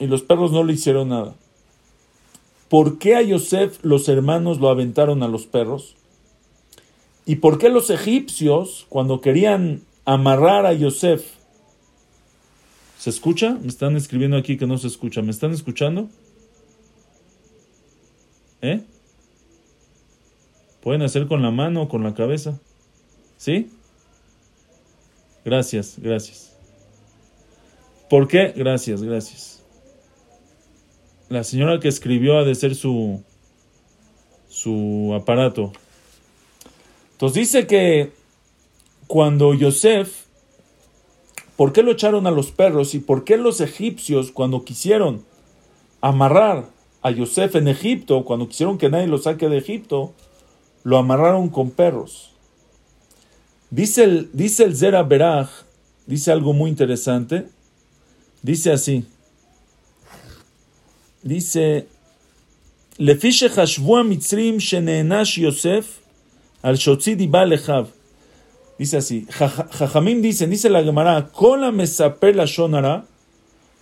Y los perros no le hicieron nada. ¿Por qué a Yosef los hermanos lo aventaron a los perros? ¿Y por qué los egipcios, cuando querían amarrar a Yosef, ¿se escucha? Me están escribiendo aquí que no se escucha. ¿Me están escuchando? ¿Eh? Pueden hacer con la mano o con la cabeza. ¿Sí? Gracias, gracias. ¿Por qué? Gracias, gracias. La señora que escribió ha de ser su, su aparato. Entonces dice que cuando Yosef, ¿por qué lo echaron a los perros y por qué los egipcios cuando quisieron amarrar a Yosef en Egipto, cuando quisieron que nadie lo saque de Egipto, lo amarraron con perros? Dice el, dice el Zera Beraj, dice algo muy interesante, dice así, dice, Lefishe Hashvua Mitzrim Shenenash Yosef al Shotzid Lechav. Dice así, Jajamim dice, dice la Gemara, Kola mesaper la shonara.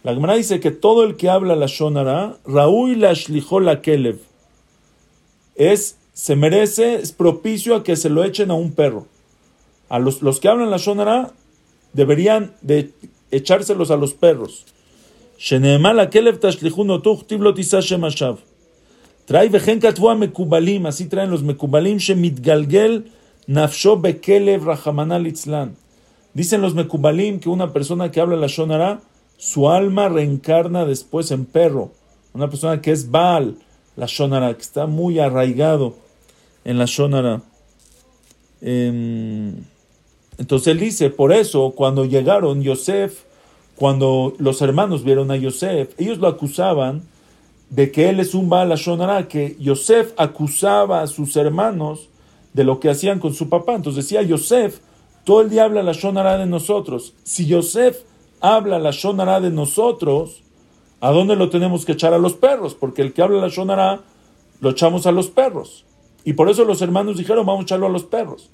La Gemara dice que todo el que habla la shonara, Raúl la shlijo la kelev. Es, se merece, es propicio a que se lo echen a un perro. A los, los que hablan la shonara deberían de echárselos a los perros. Trae vejen katvoa mekubalim, así traen los mekubalim, shemitgalgel nafsho bekelev rahamanal itzlan. Dicen los mekubalim que una persona que habla la shonara, su alma reencarna después en perro. Una persona que es Baal, la shonara, que está muy arraigado en la shonara. entonces él dice, por eso cuando llegaron Yosef, cuando los hermanos vieron a Yosef, ellos lo acusaban de que él es un Baal Shonara, que Yosef acusaba a sus hermanos de lo que hacían con su papá. Entonces decía Yosef, todo el día habla la Shonara de nosotros. Si Yosef habla la Shonara de nosotros, ¿a dónde lo tenemos que echar a los perros? Porque el que habla la Shonara lo echamos a los perros. Y por eso los hermanos dijeron, vamos a echarlo a los perros.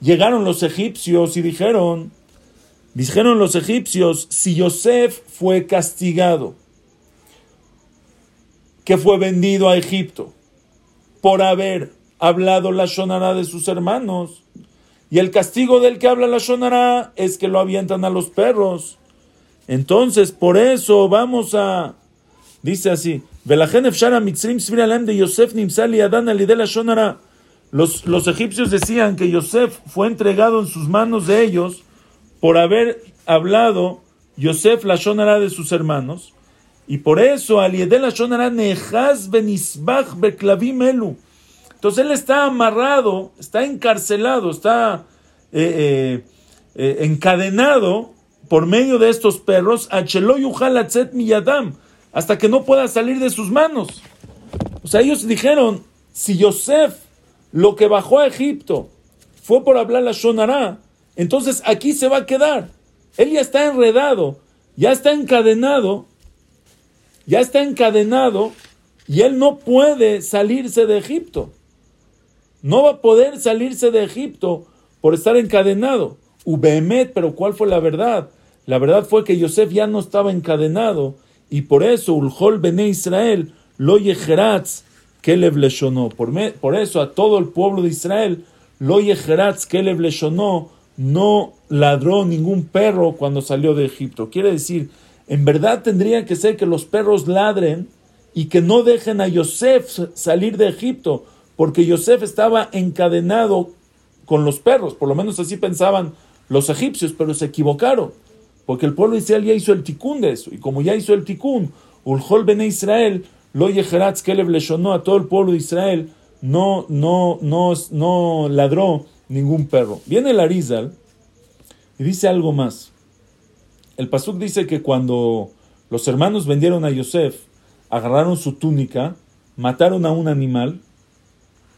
Llegaron los egipcios y dijeron, dijeron los egipcios, si Yosef fue castigado, que fue vendido a Egipto por haber hablado la shonara de sus hermanos. Y el castigo del que habla la shonara es que lo avientan a los perros. Entonces, por eso vamos a. Dice así: Los, los egipcios decían que Yosef fue entregado en sus manos de ellos por haber hablado Yosef la shonara de sus hermanos. Y por eso, Aliedel Shonara Nehaz Benisbach Beklavim Elu. Entonces él está amarrado, está encarcelado, está eh, eh, eh, encadenado por medio de estos perros, Miyadam, hasta que no pueda salir de sus manos. O sea, ellos dijeron, si Yosef lo que bajó a Egipto fue por hablar la Shonara, entonces aquí se va a quedar. Él ya está enredado, ya está encadenado ya está encadenado y él no puede salirse de Egipto. No va a poder salirse de Egipto por estar encadenado. Ubehemet, pero ¿cuál fue la verdad? La verdad fue que Yosef ya no estaba encadenado y por eso Ulhol Bene Israel lo yejeratz Kelev leshonó. Por, por eso a todo el pueblo de Israel lo yejeratz Kelev leshonó no ladró ningún perro cuando salió de Egipto. Quiere decir en verdad tendría que ser que los perros ladren y que no dejen a Yosef salir de Egipto, porque Yosef estaba encadenado con los perros, por lo menos así pensaban los egipcios, pero se equivocaron, porque el pueblo de Israel ya hizo el ticún de eso, y como ya hizo el ticún, Ulhol Bene Israel, lo yeheratz Kelev leshonó a todo el pueblo de Israel, no, no, no, no ladró ningún perro. Viene el Arizal y dice algo más. El Pasuk dice que cuando los hermanos vendieron a Yosef, agarraron su túnica, mataron a un animal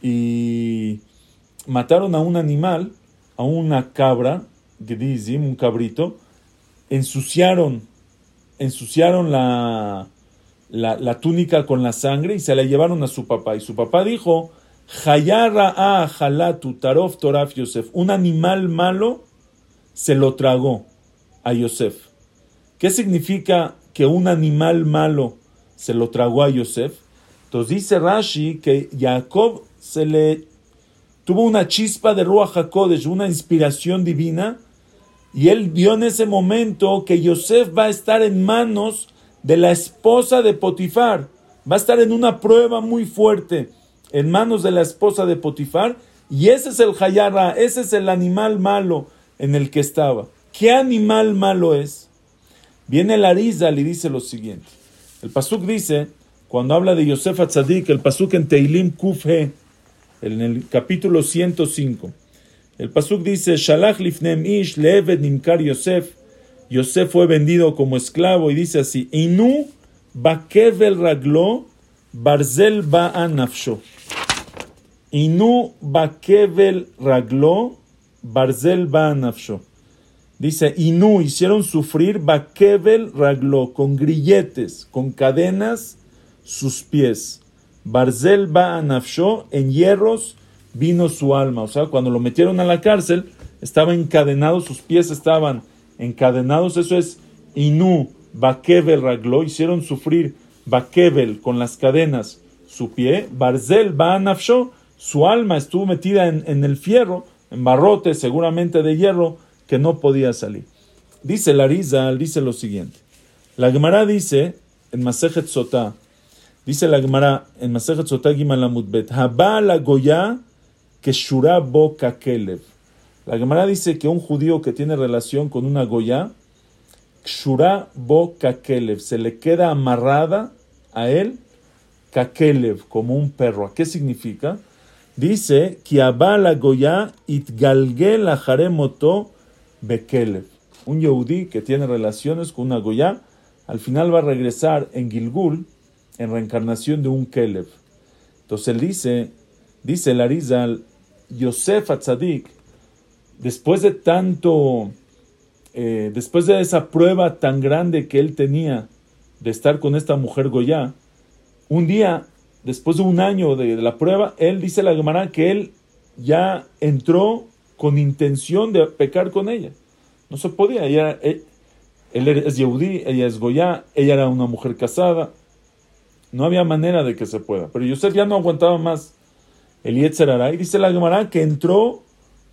y mataron a un animal, a una cabra, Gedizim, un cabrito, ensuciaron, ensuciaron la, la, la túnica con la sangre y se la llevaron a su papá. Y su papá dijo, Toraf Yosef. Un animal malo se lo tragó a Yosef. ¿Qué significa que un animal malo se lo tragó a Yosef? Entonces dice Rashi que Jacob se le tuvo una chispa de Ruach HaKodesh, una inspiración divina, y él vio en ese momento que Yosef va a estar en manos de la esposa de Potifar, va a estar en una prueba muy fuerte en manos de la esposa de Potifar, y ese es el Hayara, ese es el animal malo en el que estaba. ¿Qué animal malo es? Viene la Arizal y dice lo siguiente. El Pasuk dice, cuando habla de Yosef Atzadik, el Pasuk en Teilim Kufhe, en el capítulo 105. El Pasuk dice, Shalach lifnem ish leeved nimkar Yosef. Yosef fue vendido como esclavo y dice así, Inu bakevel raglo barzel ba'a nafsho. Inu bakevel raglo barzel ba'a nafsho. Dice, Inu hicieron sufrir bakevel raglo, con grilletes, con cadenas, sus pies. Barzel ba'a en hierros vino su alma. O sea, cuando lo metieron a la cárcel, estaba encadenado, sus pies estaban encadenados. Eso es Inu bakevel raglo, hicieron sufrir bakevel con las cadenas su pie. Barzel ba'a nafsho, su alma estuvo metida en, el fierro, en barrote seguramente de hierro, que no podía salir. Dice Larizal, dice lo siguiente. La Gemara dice en Masejet Sotá, dice la Gemara en Masejet Sotá Gimalamutbet, Haba la Goya kakelev. La Gemara dice que un judío que tiene relación con una Goya, shura bo kakelev, se le queda amarrada a él kakelev, como un perro. ¿Qué significa? Dice, la Goya itgalge la jaremoto Bekelev. Un Yehudí que tiene relaciones con una Goya, al final va a regresar en Gilgul, en reencarnación de un Kelev. Entonces él dice, dice el Arizal, Yosef Atzadik, después de tanto, eh, después de esa prueba tan grande que él tenía de estar con esta mujer Goya, un día, después de un año de, la prueba, él dice a la Gemara que él ya entró con intención de pecar con ella. No se podía. Ella, él, él es Yehudí, ella es Goya, ella era una mujer casada. No había manera de que se pueda. Pero Yosef ya no aguantaba más el Yetzerara. Y dice la Gemara que entró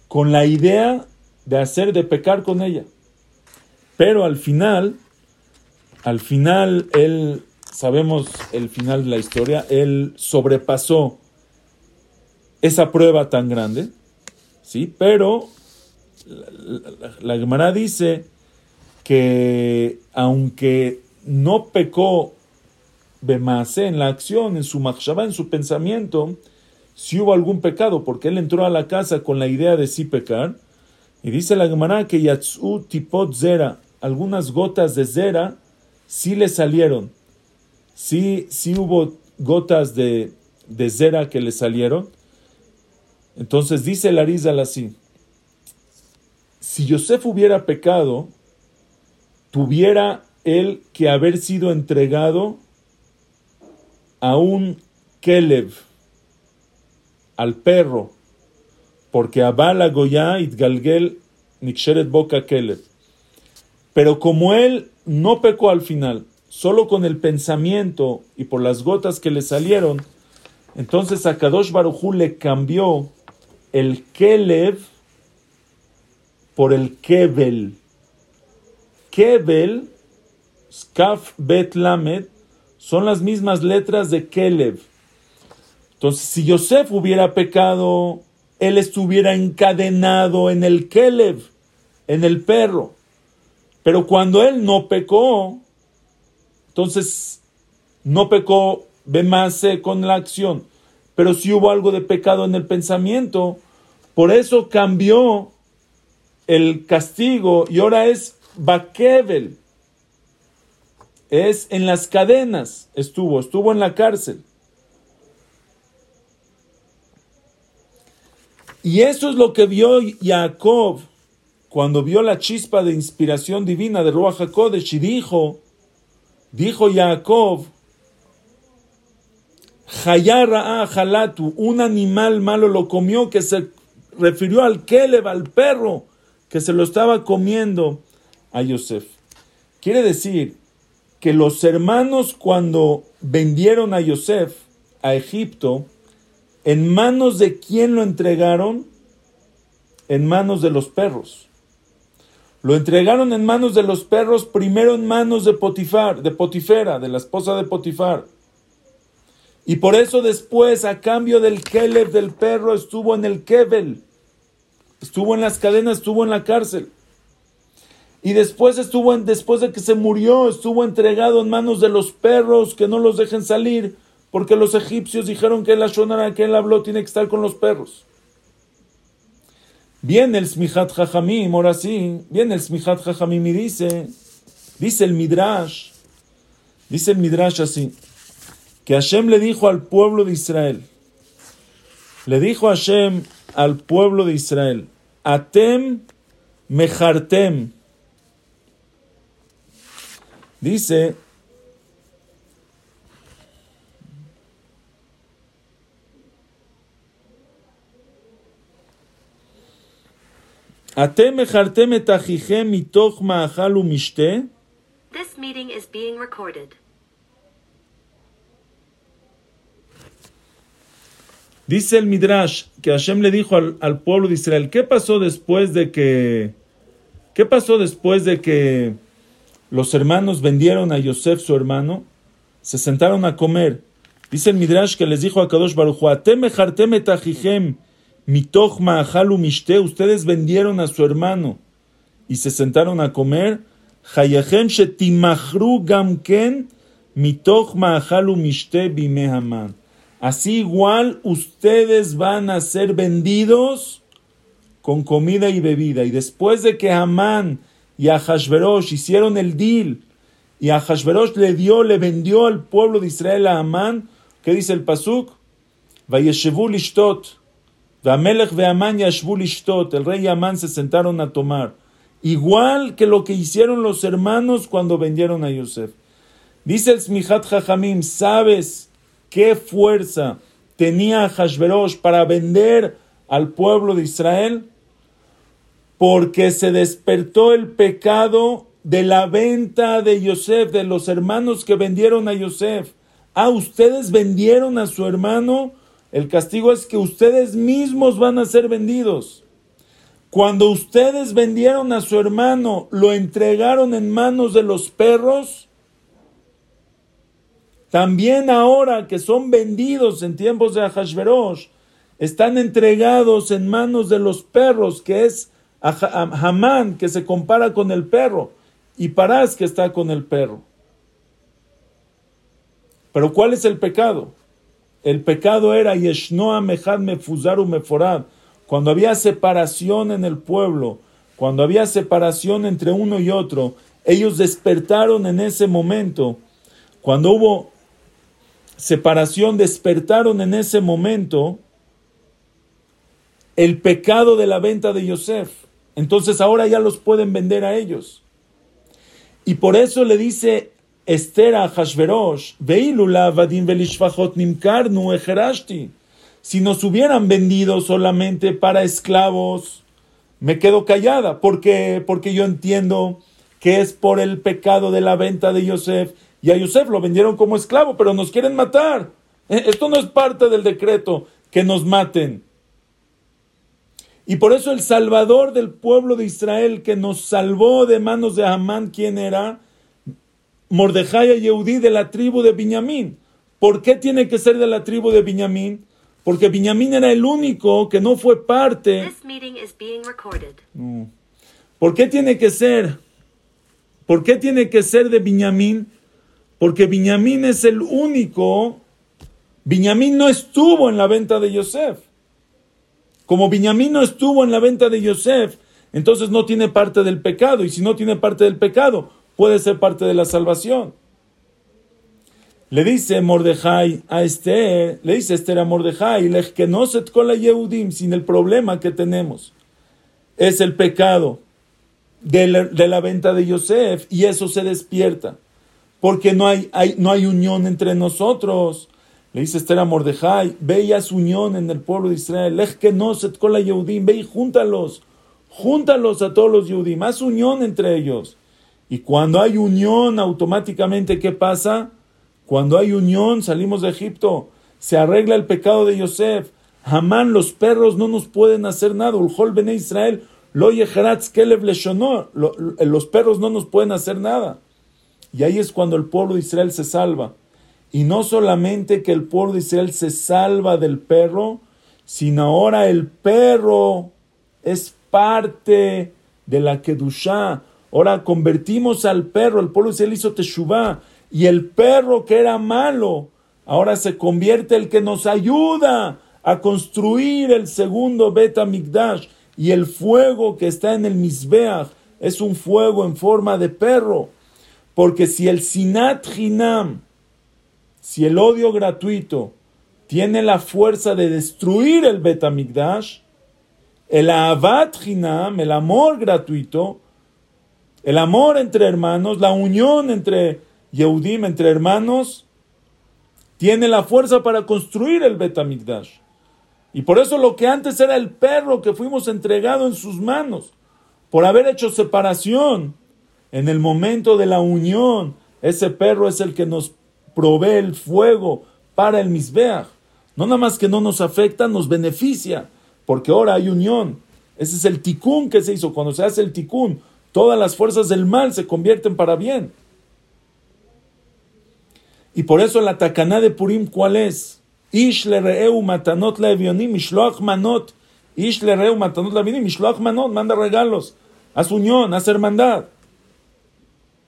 con la idea de hacer, de pecar con ella. Pero al final, al final, él, sabemos el final de la historia, él sobrepasó esa prueba tan grande ¿sí? Pero la, Gemara dice que aunque no pecó Bemase en la acción, en su machshava, en su pensamiento, si hubo algún pecado, porque él entró a la casa con la idea de sí pecar, y dice la Gemara que Yatsu tipot zera, algunas gotas de zera, sí le salieron, sí, sí hubo gotas de, de zera que le salieron, entonces dice el Arizal así, si Yosef hubiera pecado, tuviera él que haber sido entregado a un Kelev, al perro, porque Abala Goya Itgalgel Niksheret Boca Kelev. Pero como él no pecó al final, solo con el pensamiento y por las gotas que le salieron, entonces a Kadosh Barujú le cambió el Kelev por el Kebel. Kebel, Skaf Bet Lamed, son las mismas letras de Kelev. Entonces, si Yosef hubiera pecado, él estuviera encadenado en el Kelev, en el perro. Pero cuando él no pecó, entonces no pecó Bemase con la acción. Pero si hubo algo de pecado en el pensamiento, por eso cambió el castigo y ahora es Bakevel. Es en las cadenas estuvo, estuvo en la cárcel. Y eso es lo que vio Jacob cuando vio la chispa de inspiración divina de Ruach HaKodesh y dijo, dijo Jacob, Hayara Halatu, un animal malo lo comió que se refirió al Keleb, al perro, que se lo estaba comiendo a Yosef. Quiere decir que los hermanos cuando vendieron a Yosef a Egipto, ¿en manos de quién lo entregaron? En manos de los perros. Lo entregaron en manos de los perros, primero en manos de Potifar, de Potifera, de la esposa de Potifar. Y por eso después, a cambio del Keleb del perro, estuvo en el Kebel. Estuvo en las cadenas, estuvo en la cárcel. Y después estuvo después de que se murió, estuvo entregado en manos de los perros que no los dejen salir, porque los egipcios dijeron que la shonara que él habló tiene que estar con los perros. Viene el Smihat Jajamim, ahora sí, viene el Smihat Jajamim y dice, dice el Midrash, dice el Midrash así que Hashem le dijo al pueblo de Israel, le dijo Hashem al pueblo de Israel, Atem mejartem. Dice, Atem mejartem et achichem mitoch ma'achal umishte. This meeting is being recorded. Dice el Midrash que Hashem le dijo al, pueblo de Israel, ¿qué pasó después de que, qué pasó después de que los hermanos vendieron a Yosef su hermano? Se sentaron a comer. Dice el Midrash que les dijo a Kadosh Baruch mitoch mishte, ustedes vendieron a su hermano y se sentaron a comer. Hayachem shetimachru gamken mitoch ma'achalu mishte bimehaman. Así igual ustedes van a ser vendidos con comida y bebida. Y después de que Amán y Ahashverosh hicieron el deal y Ahashverosh le dio, le vendió al pueblo de Israel a Amán, ¿qué dice el Pasuk? Vayeshevu lishtot. El rey y Amán se sentaron a tomar. Igual que lo que hicieron los hermanos cuando vendieron a Yosef. Dice el Smihat Jajamim, ¿sabes qué fuerza tenía Hashverosh para vender al pueblo de Israel? Porque se despertó el pecado de la venta de Yosef, de los hermanos que vendieron a Yosef. Ah, ustedes vendieron a su hermano. El castigo es que ustedes mismos van a ser vendidos. Cuando ustedes vendieron a su hermano, lo entregaron en manos de los perros, también ahora que son vendidos en tiempos de Ahashverosh, están entregados en manos de los perros, que es Hamán, que se compara con el perro, y Parás, que está con el perro. Pero ¿cuál es el pecado? El pecado era Yeshnoa Mejad Mefuzaru Meforad, cuando había separación en el pueblo, cuando había separación entre uno y otro, ellos despertaron en ese momento, cuando hubo separación despertaron en ese momento el pecado de la venta de Yosef. Entonces ahora ya los pueden vender a ellos. Y por eso le dice Esther a Hashverosh, si nos hubieran vendido solamente para esclavos, me quedo callada, porque porque yo entiendo que es por el pecado de la venta de Yosef y a Yosef lo vendieron como esclavo, pero nos quieren matar. Eh, esto no es parte del decreto, que nos maten. Y por eso el Salvador del pueblo de Israel que nos salvó de manos de Amán, ¿quién era? Mordejai y Yehudí de la tribu de Biñamín. ¿Por qué tiene que ser de la tribu de Biñamín? Porque Biñamín era el único que no fue parte. ¿Por qué tiene que ser? ¿Por qué tiene que ser de Biñamín? porque Biñamín es el único, Biñamín no estuvo en la venta de Yosef. Como Biñamín no estuvo en la venta de Yosef, entonces no tiene parte del pecado, y si no tiene parte del pecado, puede ser parte de la salvación. Le dice Mordejai a Esther, le dice Esther a Mordejai, que no se la Yehudim, sin el problema que tenemos. Es el pecado de la, venta de Yosef y eso se despierta. Porque no hay, no hay unión entre nosotros. Le dice Esther a Mordejai, ve su unión en el pueblo de Israel. Lej que no se la Yehudim, ve y júntalos. Júntalos a todos los Yehudim, haz unión entre ellos. Y cuando hay unión, automáticamente, ¿qué pasa? Cuando hay unión, salimos de Egipto, se arregla el pecado de Yosef. Hamán, los perros no nos pueden hacer nada. Ulhol Bene Israel, lo Kelev Los perros no nos pueden hacer nada. Y ahí es cuando el pueblo de Israel se salva. Y no solamente que el pueblo de Israel se salva del perro, sino ahora el perro es parte de la Kedushá. Ahora convertimos al perro, el pueblo Israel hizo Teshuvah y el perro que era malo, ahora se convierte el que nos ayuda a construir el segundo Beta Mikdash. Y el fuego que está en el Mizbeach es un fuego en forma de perro. Porque si el Sinat Hinam, si el odio gratuito, tiene la fuerza de destruir el Beta Mikdash, el Avat Hinam, el amor gratuito, el amor entre hermanos, la unión entre Yehudim, entre hermanos, tiene la fuerza para construir el Betamigdash. Y por eso lo que antes era el perro que fuimos entregado en sus manos, por haber hecho separación, en el momento de la unión, ese perro es el que nos provee el fuego para el Misbeach. No nada más que no nos afecta, nos beneficia, porque ahora hay unión. Ese es el ticún que se hizo. Cuando se hace el ticún, todas las fuerzas del mal se convierten para bien. Y por eso la tacaná de Purim, ¿cuál es? Ish le matanot la mishloach manot. Ish le matanot la mishloach manot. Manda regalos. Haz unión, haz hermandad.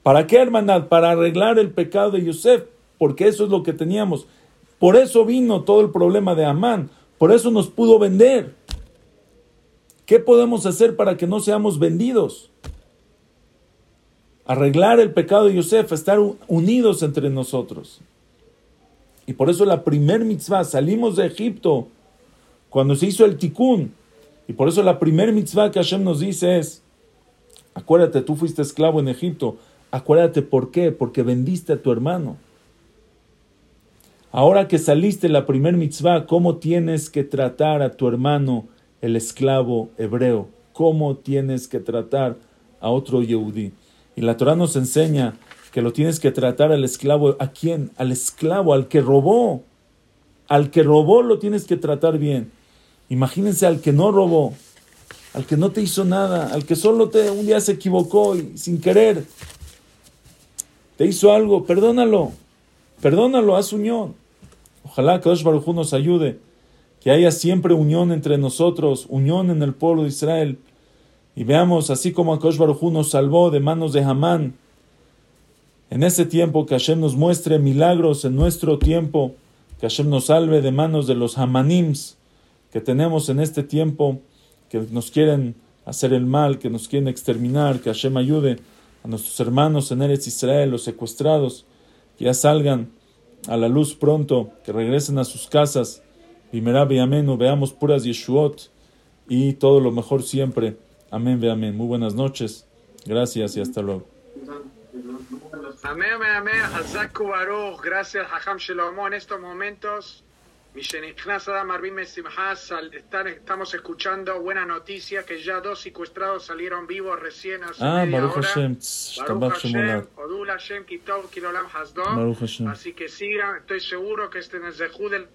¿Para qué hermandad? Para arreglar el pecado de Yosef. Porque eso es lo que teníamos. Por eso vino todo el problema de Amán. Por eso nos pudo vender. ¿Qué podemos hacer para que no seamos vendidos? Arreglar el pecado de Yosef, estar unidos entre nosotros. Y por eso la primer mitzvah, salimos de Egipto cuando se hizo el tikkun. Y por eso la primer mitzvah que Hashem nos dice es, acuérdate, tú fuiste esclavo en Egipto, acuérdate por qué, porque vendiste a tu hermano. Ahora que saliste la primer mitzvah, ¿cómo tienes que tratar a tu hermano, el esclavo hebreo? ¿Cómo tienes que tratar a otro yehudí? Y la Torah nos enseña que lo tienes que tratar al esclavo. ¿A quién? Al esclavo, al que robó. Al que robó lo tienes que tratar bien. Imagínense al que no robó, al que no te hizo nada, al que solo te un día se equivocó y sin querer te hizo algo, perdónalo, perdónalo, haz unión. Ojalá que Dios nos ayude, que haya siempre unión entre nosotros, unión en el pueblo de Israel. Y veamos, así como Akash Baruj nos salvó de manos de Hamán, en ese tiempo que Hashem nos muestre milagros en nuestro tiempo, que Hashem nos salve de manos de los Hamanims que tenemos en este tiempo, que nos quieren hacer el mal, que nos quieren exterminar, que Hashem ayude a nuestros hermanos en Eretz Israel, los secuestrados, que ya salgan a la luz pronto, que regresen a sus casas, Primera y amén, veamos puras Yeshuot y todo lo mejor siempre. Amén, ve amén. Muy buenas noches. Gracias y hasta luego. Amén, amén, amén. Hazaku Baruch. Gracias, Hajam Shelomo. En estos momentos, estamos escuchando buena noticia que ya dos secuestrados salieron vivos recién hace ah, media Baruch hora. Hashem. Baruch Hashem. Odul Hashem, Kitov, Kilolam Hasdom. Baruch Hashem. Así que sigan. Estoy seguro que este en el Zehud de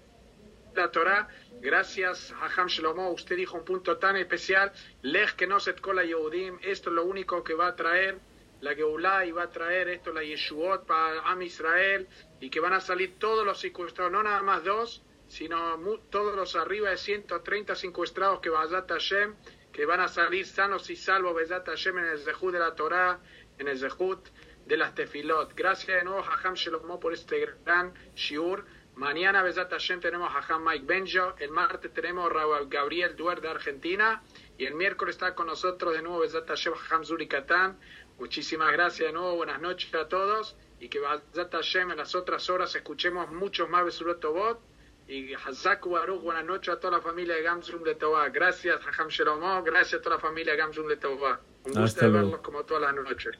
la Torah Gracias, Hajam Shlomo. Usted dijo un punto tan especial. Lej que no se la Yehudim. Esto es lo único que va a traer la Geulah y va a traer esto, la Yeshuot para Am Israel. Y que van a salir todos los secuestrados, no nada más dos, sino todos los arriba de 130 secuestrados que a Hashem, que van a salir sanos y salvos, Bezat Hashem, en el Zehut de la Torah, en el Zehut de las Tefilot. Gracias de nuevo, Hajam Shlomo, por este gran shiur. Mañana, Besat Hashem, tenemos a Han Mike Benjo. El martes tenemos a Gabriel Duer de Argentina. Y el miércoles está con nosotros de nuevo Besat Hashem Hamzuri Katán. Muchísimas gracias de nuevo, buenas noches a todos. Y que Besat Hashem en las otras horas escuchemos muchos más Besurat Tobot. Y Hazaku Baruch, buenas noches a toda la familia de Gamsum Letová. Gracias, Hajam Shelomo. Gracias a toda la familia de Gamsum Letová. Un gusto de verlos como todas las noches.